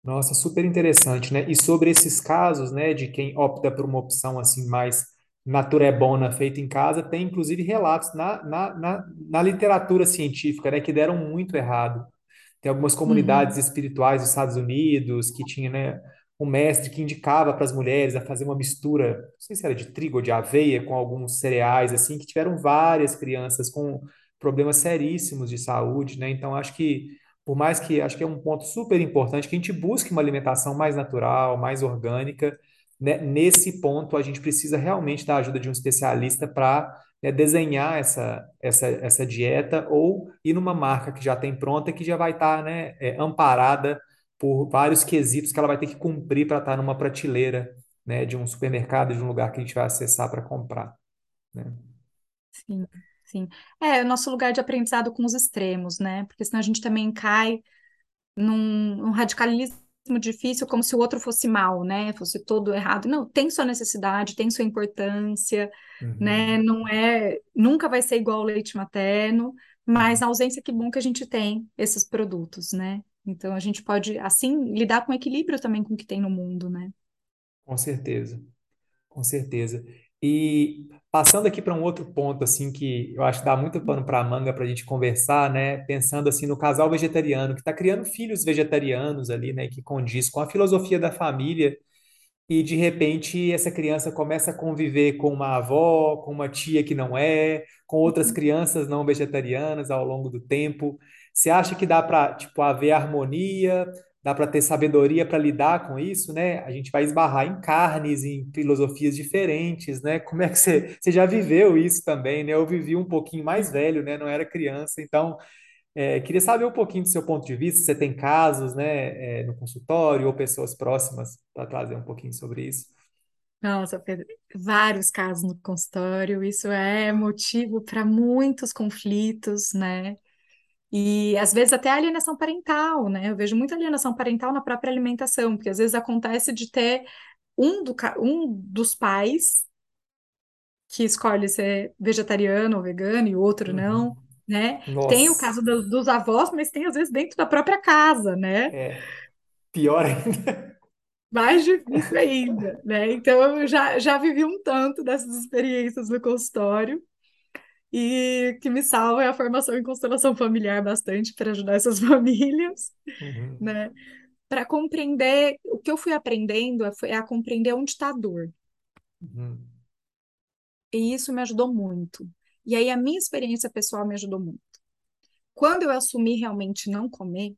Nossa, super interessante, né? E sobre esses casos, né, de quem opta por uma opção assim mais naturebona feita em casa, tem inclusive relatos na, na, na, na literatura científica, né, que deram muito errado. Tem algumas comunidades Uhum. espirituais dos Estados Unidos que tinha, né, um mestre que indicava para as mulheres a fazer uma mistura, não sei se era de trigo ou de aveia, com alguns cereais, assim, que tiveram várias crianças com problemas seríssimos de saúde, né? Então, acho que, por mais que, acho que é um ponto super importante que a gente busque uma alimentação mais natural, mais orgânica, né? Nesse ponto, a gente precisa realmente da ajuda de um especialista para né, desenhar essa, essa, essa dieta ou ir numa marca que já tem pronta, que já vai estar, né, é, amparada por vários quesitos que ela vai ter que cumprir para estar numa prateleira, né, de um supermercado, de um lugar que a gente vai acessar para comprar, né? Sim, sim. É, o nosso lugar de aprendizado com os extremos, né? Porque senão a gente também cai num, num radicalismo difícil, como se o outro fosse mal, né? Fosse todo errado. Não, tem sua necessidade, tem sua importância, né? Uhum, Não é, nunca vai ser igual ao leite materno, mas uhum. na ausência, que bom que a gente tem esses produtos, né? Então a gente pode, assim, lidar com equilíbrio também com o que tem no mundo, né? Com certeza. Com certeza. E passando aqui para um outro ponto, assim, que eu acho que dá muito pano para manga para a gente conversar, né? Pensando assim no casal vegetariano que está criando filhos vegetarianos ali, né? Que condiz com a filosofia da família e de repente essa criança começa a conviver com uma avó, com uma tia que não é, com outras crianças não vegetarianas ao longo do tempo. Você acha que dá para, tipo, haver harmonia, dá para ter sabedoria para lidar com isso, né? A gente vai esbarrar em carnes, em filosofias diferentes, né? Como é que você, você já viveu isso também, né? Eu vivi um pouquinho mais velho, né? Não era criança, então é, queria saber um pouquinho do seu ponto de vista, se você tem casos, né, é, no consultório ou pessoas próximas para trazer um pouquinho sobre isso. Nossa, Pedro, vários casos no consultório, isso é motivo para muitos conflitos, né? E às vezes até alienação parental, né? Eu vejo muita alienação parental na própria alimentação, porque às vezes acontece de ter um, do, um dos pais que escolhe ser vegetariano ou vegano e o outro não, Uhum. né? Tem o Nossa, caso do- dos avós, mas tem às vezes dentro da própria casa, né? é pior ainda. Mais difícil ainda, né? Então eu já, já vivi um tanto dessas experiências no consultório. E que me salva é a formação em constelação familiar bastante para ajudar essas famílias, Uhum. né? Para compreender, o que eu fui aprendendo é, a compreender onde está a dor. Uhum. E isso me ajudou muito. E aí a minha experiência pessoal me ajudou muito. Quando eu assumi realmente não comer,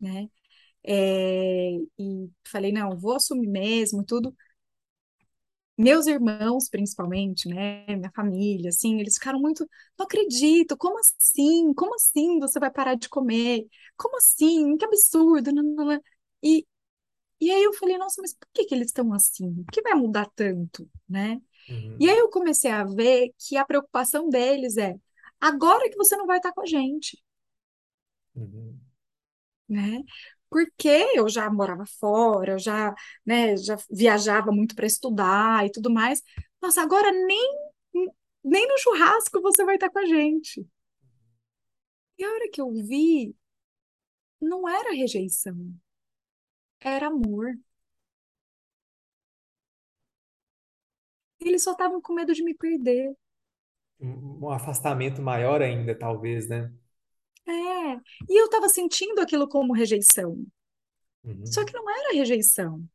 né? é, e falei, não, vou assumir mesmo, tudo. Meus irmãos, principalmente, né, minha família, assim, eles ficaram muito, não acredito, como assim? Como assim você vai parar de comer? Como assim? Que absurdo! Não, não, não. E, e aí eu falei, nossa, mas por que que eles estão assim? O que vai mudar tanto, né? E aí Uhum. eu comecei a ver que a preocupação deles é, agora que você não vai estar com a gente, Uhum. né? Porque eu já morava fora, eu já, né, já viajava muito para estudar e tudo mais. Nossa, agora nem nem no churrasco você vai estar com a gente. E a hora que eu vi, não era rejeição, era amor. Eles só estavam com medo de me perder. Um afastamento maior ainda, talvez, né? É. E eu estava sentindo aquilo como rejeição. Só Uhum, que não era rejeição,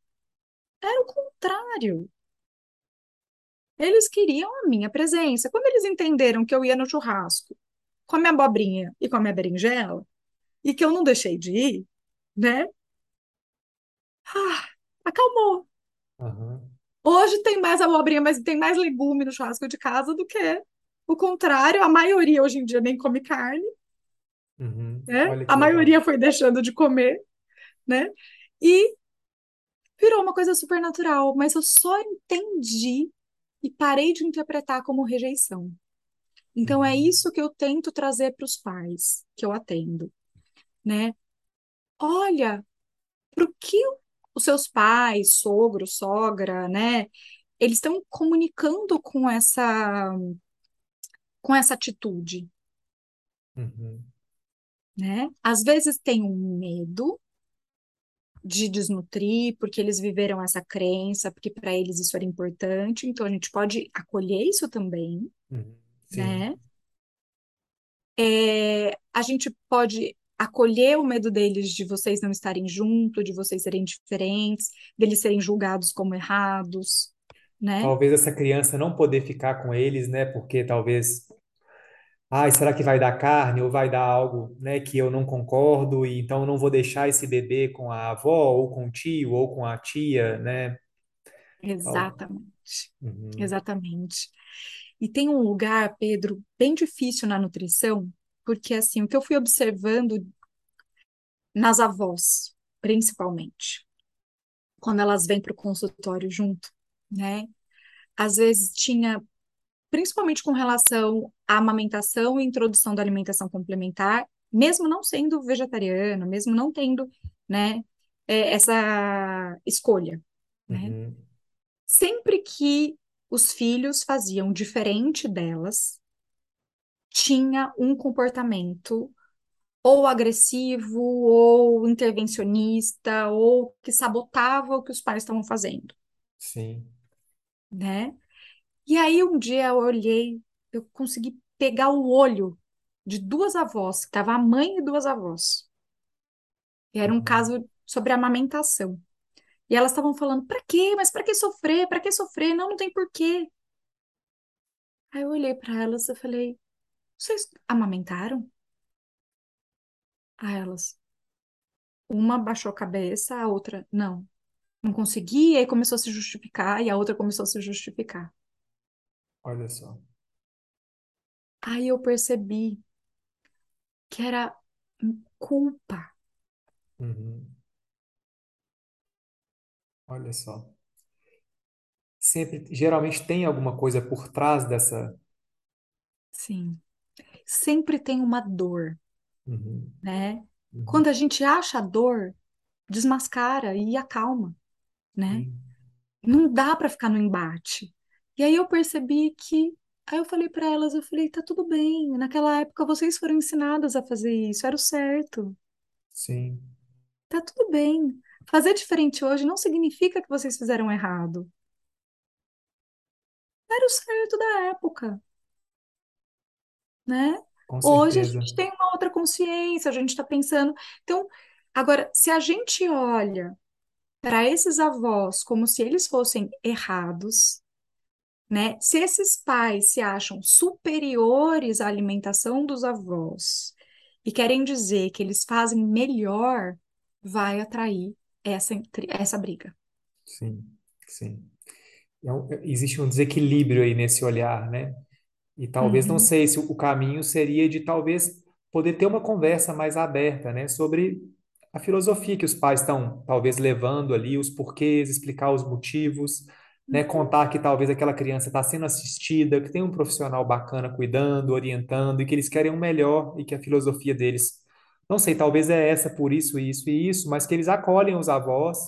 era o contrário. Eles queriam a minha presença. Quando eles entenderam que eu ia no churrasco com a minha abobrinha e com a minha berinjela, e que eu não deixei de ir, né? Ah, acalmou. aham, Hoje tem mais abobrinha, mas tem mais legume no churrasco de casa do que o contrário. A maioria hoje em dia nem come carne, uhum. né? A legal. maioria foi deixando de comer, né? E virou uma coisa super natural, mas eu só entendi e parei de interpretar como rejeição. Então é Uhum, isso que eu tento trazer para os pais que eu atendo, né? Olha, para o que os seus pais, sogro, sogra, né? Eles estão comunicando com essa com essa atitude, uhum, né? Às vezes tem um medo de desnutrir, porque eles viveram essa crença, porque para eles isso era importante, então a gente pode acolher isso também, uhum. Sim. né? É, a gente pode acolher o medo deles de vocês não estarem junto, de vocês serem diferentes, deles serem julgados como errados, né? Talvez essa criança não poder ficar com eles, né? Porque talvez, ai, será que vai dar carne ou vai dar algo, né, que eu não concordo e então eu não vou deixar esse bebê com a avó ou com o tio ou com a tia, né? Exatamente. Uhum, Exatamente. E tem um lugar, Pedro, bem difícil na nutrição, porque assim, o que eu fui observando nas avós, principalmente, quando elas vêm para o consultório junto, né? Às vezes tinha, principalmente com relação à amamentação e introdução da alimentação complementar, mesmo não sendo vegetariano, mesmo não tendo, né, é, essa escolha, né? uhum, Sempre que os filhos faziam diferente delas, tinha um comportamento ou agressivo, ou intervencionista, ou que sabotava o que os pais estavam fazendo, sim. né? E aí um dia eu olhei, eu consegui pegar o olho de duas avós, que tava a mãe e duas avós. E era um Uhum, caso sobre amamentação. E elas estavam falando, pra quê? Mas pra que sofrer? Pra que sofrer? Não, não tem porquê. Aí eu olhei pra elas e falei, vocês amamentaram? Aí elas, uma baixou a cabeça, a outra, não. Não conseguia, e aí começou a se justificar, e a outra começou a se justificar. Olha só. Aí eu percebi que era culpa. Uhum, olha só. Sempre, geralmente tem alguma coisa por trás dessa. Sim. Sempre tem uma dor, Uhum, né? uhum, Quando a gente acha a dor, desmascara e acalma, né? sim, Não dá para ficar no embate. E aí eu percebi que. Aí eu falei para elas, eu falei, tá tudo bem. Naquela época vocês foram ensinadas a fazer isso, era o certo. sim, Tá tudo bem. Fazer diferente hoje não significa que vocês fizeram errado. Era o certo da época, né? Hoje a gente tem uma outra consciência, a gente está pensando. Então, agora, se a gente olha para esses avós como se eles fossem errados, né? Se esses pais se acham superiores à alimentação dos avós e querem dizer que eles fazem melhor, vai atrair essa, essa briga. Sim, sim. É um- existe um desequilíbrio aí nesse olhar, né? E talvez, não Uhum, sei se o caminho seria de talvez poder ter uma conversa mais aberta, né, sobre a filosofia que os pais estão talvez levando ali, os porquês, explicar os motivos, né, contar que talvez aquela criança está sendo assistida, que tem um profissional bacana cuidando, orientando, e que eles querem o melhor e que a filosofia deles, não sei, talvez é essa por isso, isso e isso, mas que eles acolhem os avós,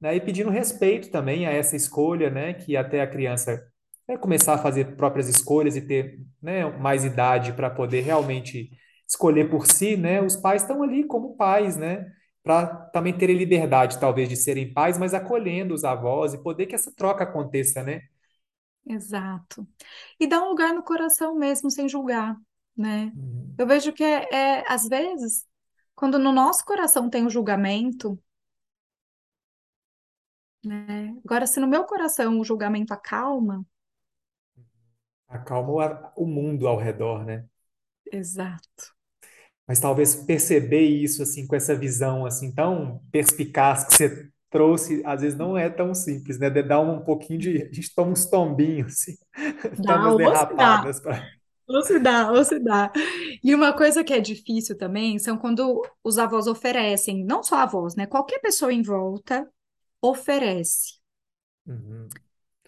né, e pedindo respeito também a essa escolha, né, que até a criança é começar a fazer próprias escolhas e ter, né, mais idade para poder realmente escolher por si, né? Os pais estão ali como pais, né? Para também terem liberdade, talvez, de serem pais, mas acolhendo os avós e poder que essa troca aconteça, né? exato. E dá um lugar no coração mesmo, sem julgar, né? Uhum. Eu vejo que é, é, às vezes, quando no nosso coração tem o julgamento, né? Agora, se no meu coração o julgamento acalma, Acalma o, o mundo ao redor, né? exato. Mas talvez perceber isso assim com essa visão assim tão perspicaz que você trouxe, às vezes não é tão simples, né? De dar um pouquinho de, a gente toma uns tombinhos, assim, dá derrapadas para. ou se dá, ou se dá. E uma coisa que é difícil também são quando os avós oferecem, não só avós, né? Qualquer pessoa em volta oferece. Uhum,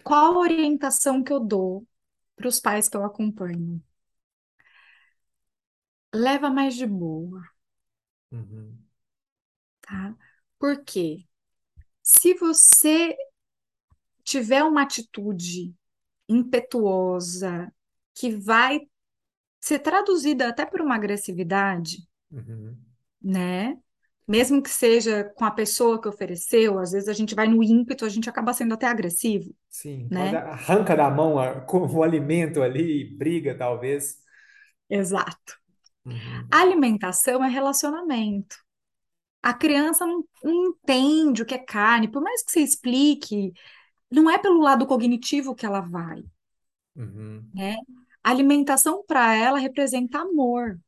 Qual a orientação que eu dou para os pais que eu acompanho? Leva mais de boa, uhum, tá? Por quê? Se você tiver uma atitude impetuosa que vai ser traduzida até por uma agressividade, uhum. né? Mesmo que seja com a pessoa que ofereceu, às vezes a gente vai no ímpeto, a gente acaba sendo até agressivo, Sim, né? arranca da mão a- com o alimento ali, briga talvez. Exato. Uhum, alimentação é relacionamento. A criança não, não entende o que é carne, por mais que você explique, não é pelo lado cognitivo que ela vai, uhum, né? Alimentação para ela representa amor.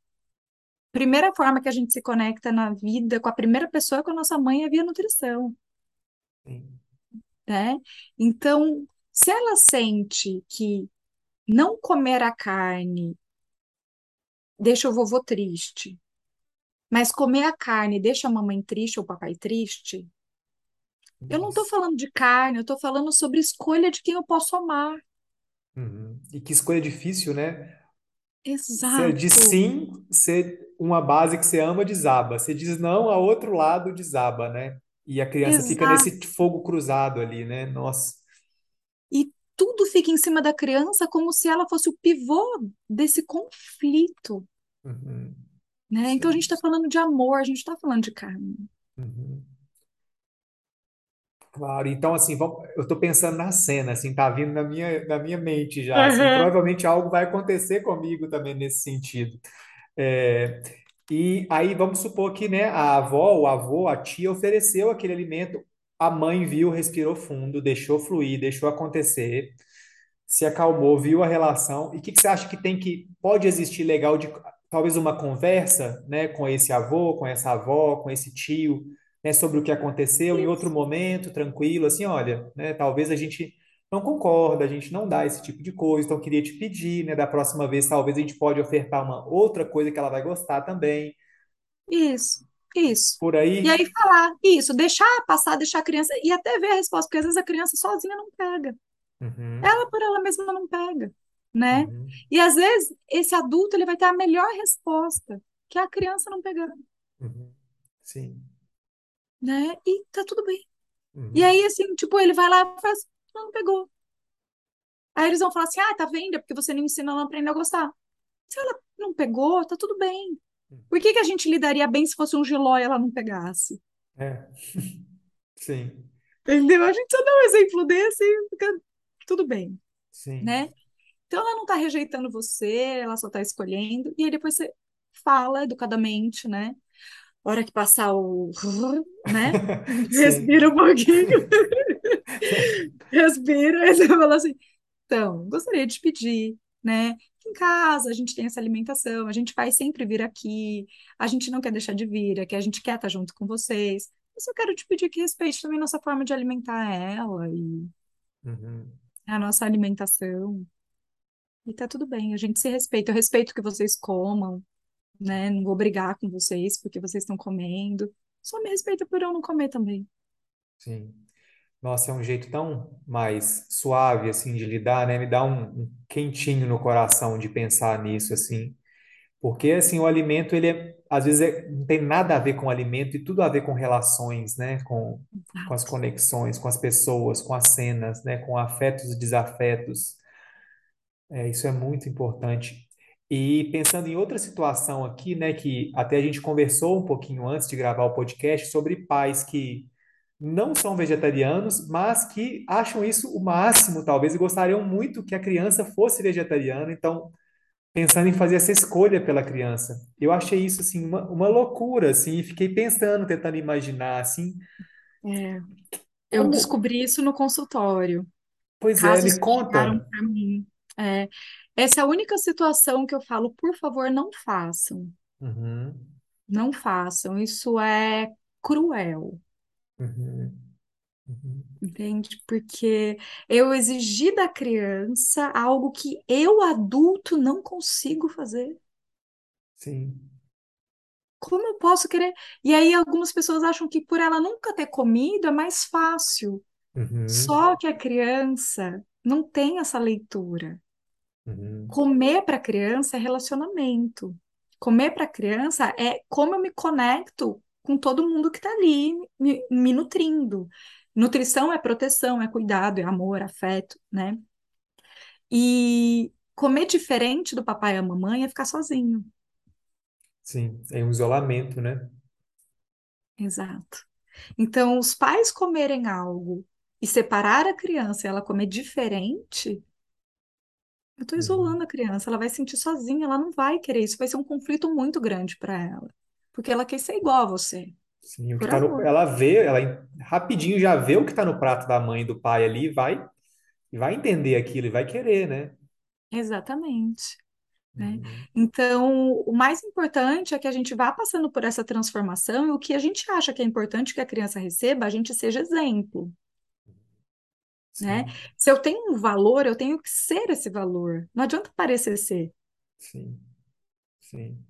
Primeira forma que a gente se conecta na vida com a primeira pessoa é com a nossa mãe é via nutrição, sim, né? Então, se ela sente que não comer a carne deixa o vovô triste, mas comer a carne deixa a mamãe triste ou o papai triste, eu não estou nossa. falando de carne, eu estou falando sobre escolha de quem eu posso amar. Uhum. E que escolha difícil, né? Você diz Exato, sim, você, uma base que você ama desaba. Você diz não, a outro lado desaba, né? E a criança fica exato. nesse fogo cruzado ali, né? Nossa. Tudo fica em cima da criança como se ela fosse o pivô desse conflito, Uhum. né? Então a gente está falando de amor, a gente está falando de carne. Uhum. Claro, então assim, vamos, eu estou pensando na cena, assim, tá vindo na minha, na minha mente já, assim, Aham. provavelmente algo vai acontecer comigo também nesse sentido. É, e aí vamos supor que, né, a avó, o avô, a tia ofereceu aquele alimento, a mãe viu, respirou fundo, deixou fluir, deixou acontecer, se acalmou, viu a relação. E o que que você acha que tem que pode existir legal de talvez uma conversa, né, com esse avô, com essa avó, com esse tio, né, sobre o que aconteceu em outro momento, tranquilo, assim, olha, né, talvez a gente não concorda, a gente não dá esse tipo de coisa, então eu queria te pedir, né, da próxima vez, talvez a gente pode ofertar uma outra coisa que ela vai gostar também. Isso, isso. Por E aí? aí falar isso, deixar passar, deixar a criança e até ver a resposta, porque às vezes a criança sozinha não pega. Uhum, Ela por ela mesma não pega, né? uhum, E às vezes esse adulto ele vai ter a melhor resposta, que a criança não pegando, uhum. Sim. né? E tá tudo bem. E Uhum, aí assim, tipo, ele vai lá e faz, não, não pegou. Aí eles vão falar assim: "Ah, tá vendo? É porque você não ensina ela a aprender a gostar". Se ela não pegou, tá tudo bem. Por que que a gente lidaria bem se fosse um giló e ela não pegasse? é, sim, Entendeu? A gente só dá um exemplo desse e fica tudo bem, sim. né? Então ela não tá rejeitando você, ela só tá escolhendo. E aí depois você fala educadamente, né? Hora que passar o, né? Respira um pouquinho, respira, aí você fala assim, então, gostaria de pedir, né? Em casa a gente tem essa alimentação, a gente vai sempre vir aqui, a gente não quer deixar de vir, aqui a gente quer estar junto com vocês. Eu só quero te pedir que respeite também nossa forma de alimentar ela e Uhum, a nossa alimentação. E tá tudo bem, a gente se respeita. Eu respeito que vocês comam, né? Não vou brigar com vocês porque vocês estão comendo. Só me respeita por eu não comer também. sim. Nossa, é um jeito tão mais suave, assim, de lidar, né? Me dá um, um quentinho no coração de pensar nisso, assim. Porque, assim, o alimento, ele é, às vezes é- não tem nada a ver com o alimento e tudo a ver com relações, né? Com, com as conexões, com as pessoas, com as cenas, né? Com afetos e desafetos. É, isso é muito importante. E pensando em outra situação aqui, né? Que até a gente conversou um pouquinho antes de gravar o podcast sobre pais que não são vegetarianos, mas que acham isso o máximo, talvez, e gostariam muito que a criança fosse vegetariana, então pensando em fazer essa escolha pela criança. Eu achei isso assim uma, uma loucura, assim, e fiquei pensando, tentando imaginar assim, É, eu como, descobri isso no consultório. pois é, Casos me que chegaram conta. É, essa é a única situação que eu falo, por favor, não façam. Uhum, Não façam. Isso é cruel, uhum, uhum, entende? Porque eu exigi da criança algo que eu, adulto, não consigo fazer. sim, Como eu posso querer? E aí algumas pessoas acham que por ela nunca ter comido é mais fácil. uhum, Só que a criança não tem essa leitura. uhum, Comer para criança é relacionamento. Comer para criança é como eu me conecto com todo mundo que está ali me, me nutrindo. Nutrição é proteção, é cuidado, é amor, afeto, né? E comer diferente do papai e a mamãe é ficar sozinho. sim, é um isolamento, né? Exato. Então, os pais comerem algo e separar a criança e ela comer diferente, eu estou Uhum. isolando a criança, ela vai se sentir sozinha, ela não vai querer, isso vai ser um conflito muito grande para ela, porque ela quer ser igual a você, Sim, o que tá no, ela vê, ela rapidinho já vê o que está no prato da mãe e do pai ali, e vai e vai entender aquilo e vai querer, né? Exatamente, né? Uhum, Então, o mais importante é que a gente vá passando por essa transformação e o que a gente acha que é importante que a criança receba, a gente seja exemplo, né? Se eu tenho um valor, eu tenho que ser esse valor. Não adianta parecer ser, sim, sim.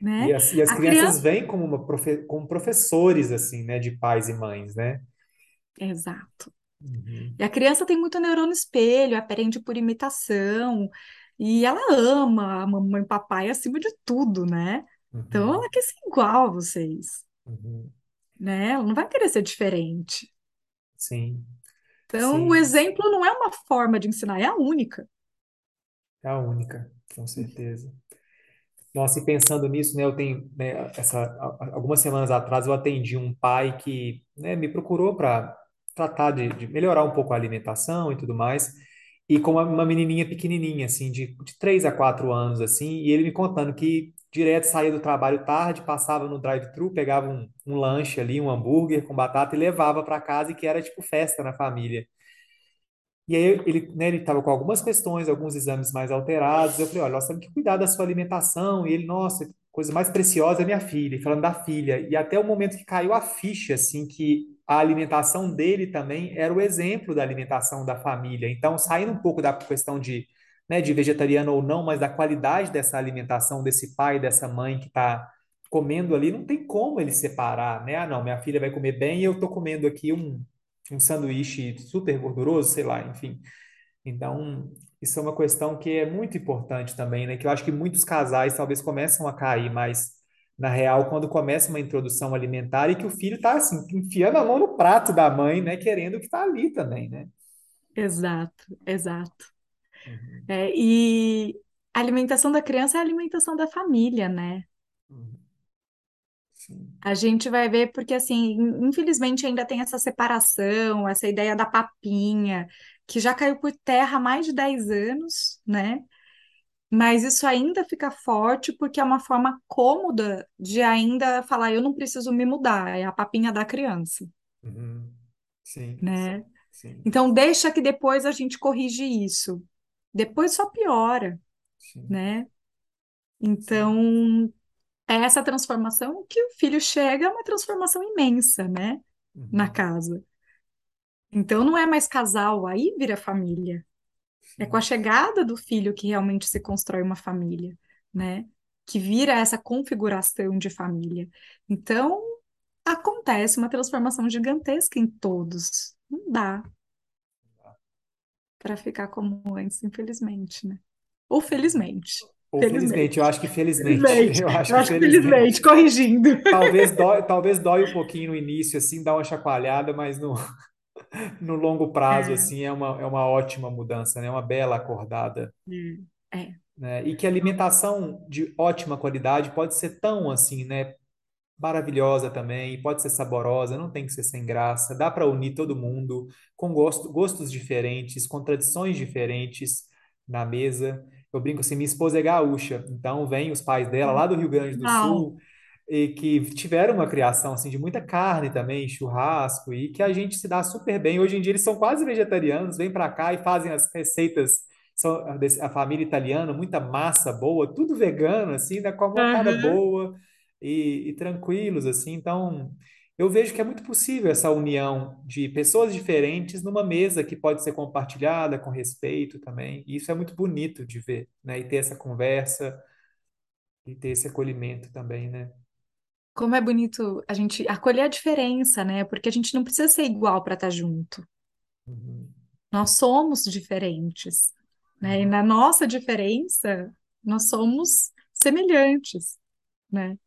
Né? E as, e as crianças criança vêm como, uma profe, como professores, assim, né, de pais e mães, né? Exato. Uhum, E a criança tem muito neurônio espelho, aprende por imitação, e ela ama a mamãe e papai acima de tudo, né? Então uhum, ela quer ser igual a vocês, uhum. né? Ela não vai querer ser diferente. Sim, Então o sim, exemplo não é uma forma de ensinar, é a única. é a única, com certeza. Nossa, e pensando nisso, né, eu tenho, né, essa, algumas semanas atrás eu atendi um pai que, né, me procurou para tratar de, de melhorar um pouco a alimentação e tudo mais, e com uma, uma menininha pequenininha, assim, de, de 3 a 4 anos, assim, e ele me contando que direto saía do trabalho tarde, passava no drive-thru, pegava um, um lanche ali, um hambúrguer com batata e levava para casa e que era tipo festa na família. E aí ele, né, ele estava com algumas questões, alguns exames mais alterados. Eu falei, olha, nós temos que cuidar da sua alimentação. E ele, nossa, coisa mais preciosa é minha filha, e falando da filha. E até o momento que caiu a ficha, assim, que a alimentação dele também era o exemplo da alimentação da família. Então, saindo um pouco da questão de, né, de vegetariano ou não, mas da qualidade dessa alimentação desse pai, dessa mãe que está comendo ali, não tem como ele separar, né? Ah, não, minha filha vai comer bem e eu estou comendo aqui um um sanduíche super gorduroso, sei lá, enfim. Então, isso é uma questão que é muito importante também, né? Que eu acho que muitos casais talvez começam a cair mais na real quando começa uma introdução alimentar e que o filho está assim, enfiando a mão no prato da mãe, né? Querendo o que está ali também, né? Exato, exato. Uhum, É, e a alimentação da criança é a alimentação da família, né? uhum, sim, A gente vai ver, porque assim, infelizmente ainda tem essa separação, essa ideia da papinha, que já caiu por terra há mais de 10 anos, né? Mas isso ainda fica forte porque é uma forma cômoda de ainda falar, eu não preciso me mudar, é a papinha da criança, uhum, sim, né? sim, Então deixa que depois a gente corrige isso. Depois só piora, sim, né? Então, é essa transformação que o filho chega, é uma transformação imensa, né? Na uhum, casa. Então não é mais casal, aí vira família. É com a sim, chegada do filho que realmente se constrói uma família, né? Que vira essa configuração de família. Então acontece uma transformação gigantesca em todos. Não dá para ficar como antes, infelizmente, né? Ou felizmente. Ou felizmente, eu Felizmente. acho que felizmente, Felizmente. eu acho Eu acho que felizmente, felizmente. corrigindo. Talvez dói, talvez dói um pouquinho no início, assim, dá uma chacoalhada, mas no, no longo prazo, É, assim, é uma, é uma ótima mudança, né? Uma bela acordada, é, é. né? E que alimentação de ótima qualidade pode ser tão, assim, né? maravilhosa também, pode ser saborosa, não tem que ser sem graça, dá para unir todo mundo com gosto, gostos diferentes, com tradições diferentes na mesa. Eu brinco assim, minha esposa é gaúcha, então vem os pais dela lá do Rio Grande do Não. Sul e que tiveram uma criação assim de muita carne também, churrasco e que a gente se dá super bem. Hoje em dia eles são quase vegetarianos, vêm para cá e fazem as receitas são a família italiana, muita massa boa, tudo vegano assim, né, com uma cara Aham. boa e, e tranquilos assim. Então, eu vejo que é muito possível essa união de pessoas diferentes numa mesa que pode ser compartilhada com respeito também. E isso é muito bonito de ver, né? E ter essa conversa e ter esse acolhimento também, né? Como é bonito a gente acolher a diferença, né? Porque a gente não precisa ser igual para estar junto. Uhum. Nós somos diferentes, né? E Uhum. na nossa diferença, nós somos semelhantes, né?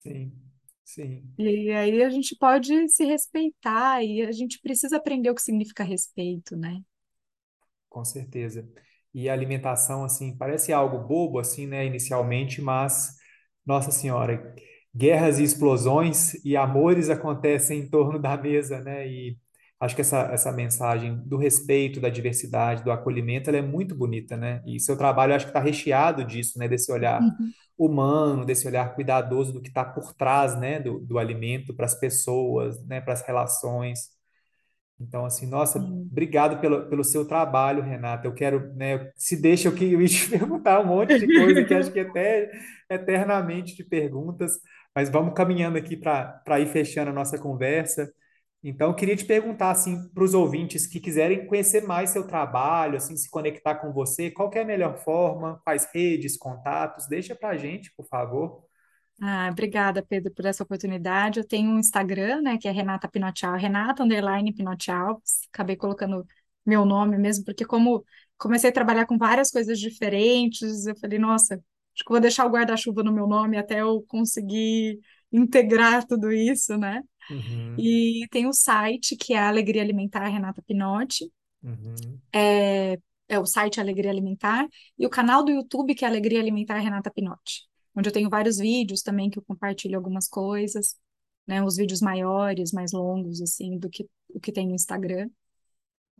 Sim, sim. E aí a gente pode se respeitar e a gente precisa aprender o que significa respeito, né? Com certeza. E a alimentação, assim, parece algo bobo, assim, né, inicialmente, mas, Nossa Senhora, guerras e explosões e amores acontecem em torno da mesa, né? E acho que essa, essa mensagem do respeito, da diversidade, do acolhimento, ela é muito bonita, né? E seu trabalho, acho que está recheado disso, né? Desse olhar Uhum. humano, desse olhar cuidadoso do que está por trás, né? Do, do alimento para as pessoas, né? Para as relações. Então, assim, nossa, Sim. obrigado pelo, pelo seu trabalho, Renata. Eu quero, né, se deixa eu que eu te perguntar um monte de coisa que acho que até eternamente de perguntas, mas vamos caminhando aqui para ir fechando a nossa conversa. Então, eu queria te perguntar, assim, para os ouvintes que quiserem conhecer mais seu trabalho, assim, se conectar com você, qual é a melhor forma, quais redes, contatos, deixa para a gente, por favor. Ah, obrigada, Pedro, por essa oportunidade. Eu tenho um Instagram, né, que é Renata Pinocchio, Renata underline Pinocchio Alves. Acabei colocando meu nome mesmo, porque como comecei a trabalhar com várias coisas diferentes, eu falei, nossa, acho que vou deixar o guarda-chuva no meu nome até eu conseguir integrar tudo isso, né? Uhum, E tem o site, que é a Alegria Alimentar Renata Pinotti, uhum, é, é o site Alegria Alimentar, e o canal do YouTube, que é Alegria Alimentar Renata Pinotti, onde eu tenho vários vídeos também que eu compartilho algumas coisas, né, os vídeos maiores, mais longos, assim, do que o que tem no Instagram.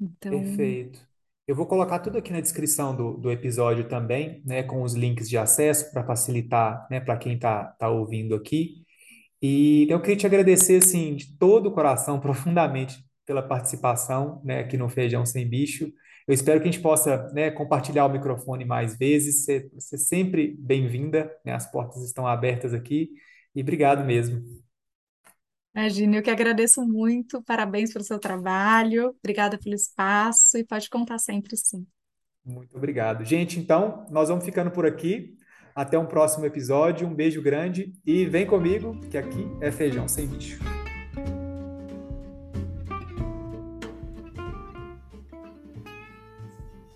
Então, perfeito. Eu vou colocar tudo aqui na descrição do, do episódio também, né, com os links de acesso para facilitar, né, para quem está tá tá ouvindo aqui. E eu queria te agradecer, assim, de todo o coração, profundamente, pela participação, né, aqui no Feijão Sem Bicho. Eu espero que a gente possa, né, compartilhar o microfone mais vezes. Você, você é sempre bem-vinda, né, as portas estão abertas aqui. E obrigado mesmo. imagine, eu que agradeço muito, parabéns pelo seu trabalho, obrigada pelo espaço, e pode contar sempre, sim. Muito obrigado. Gente, então, nós vamos ficando por aqui. Até um próximo episódio. Um beijo grande e vem comigo, que aqui é Feijão Sem Bicho.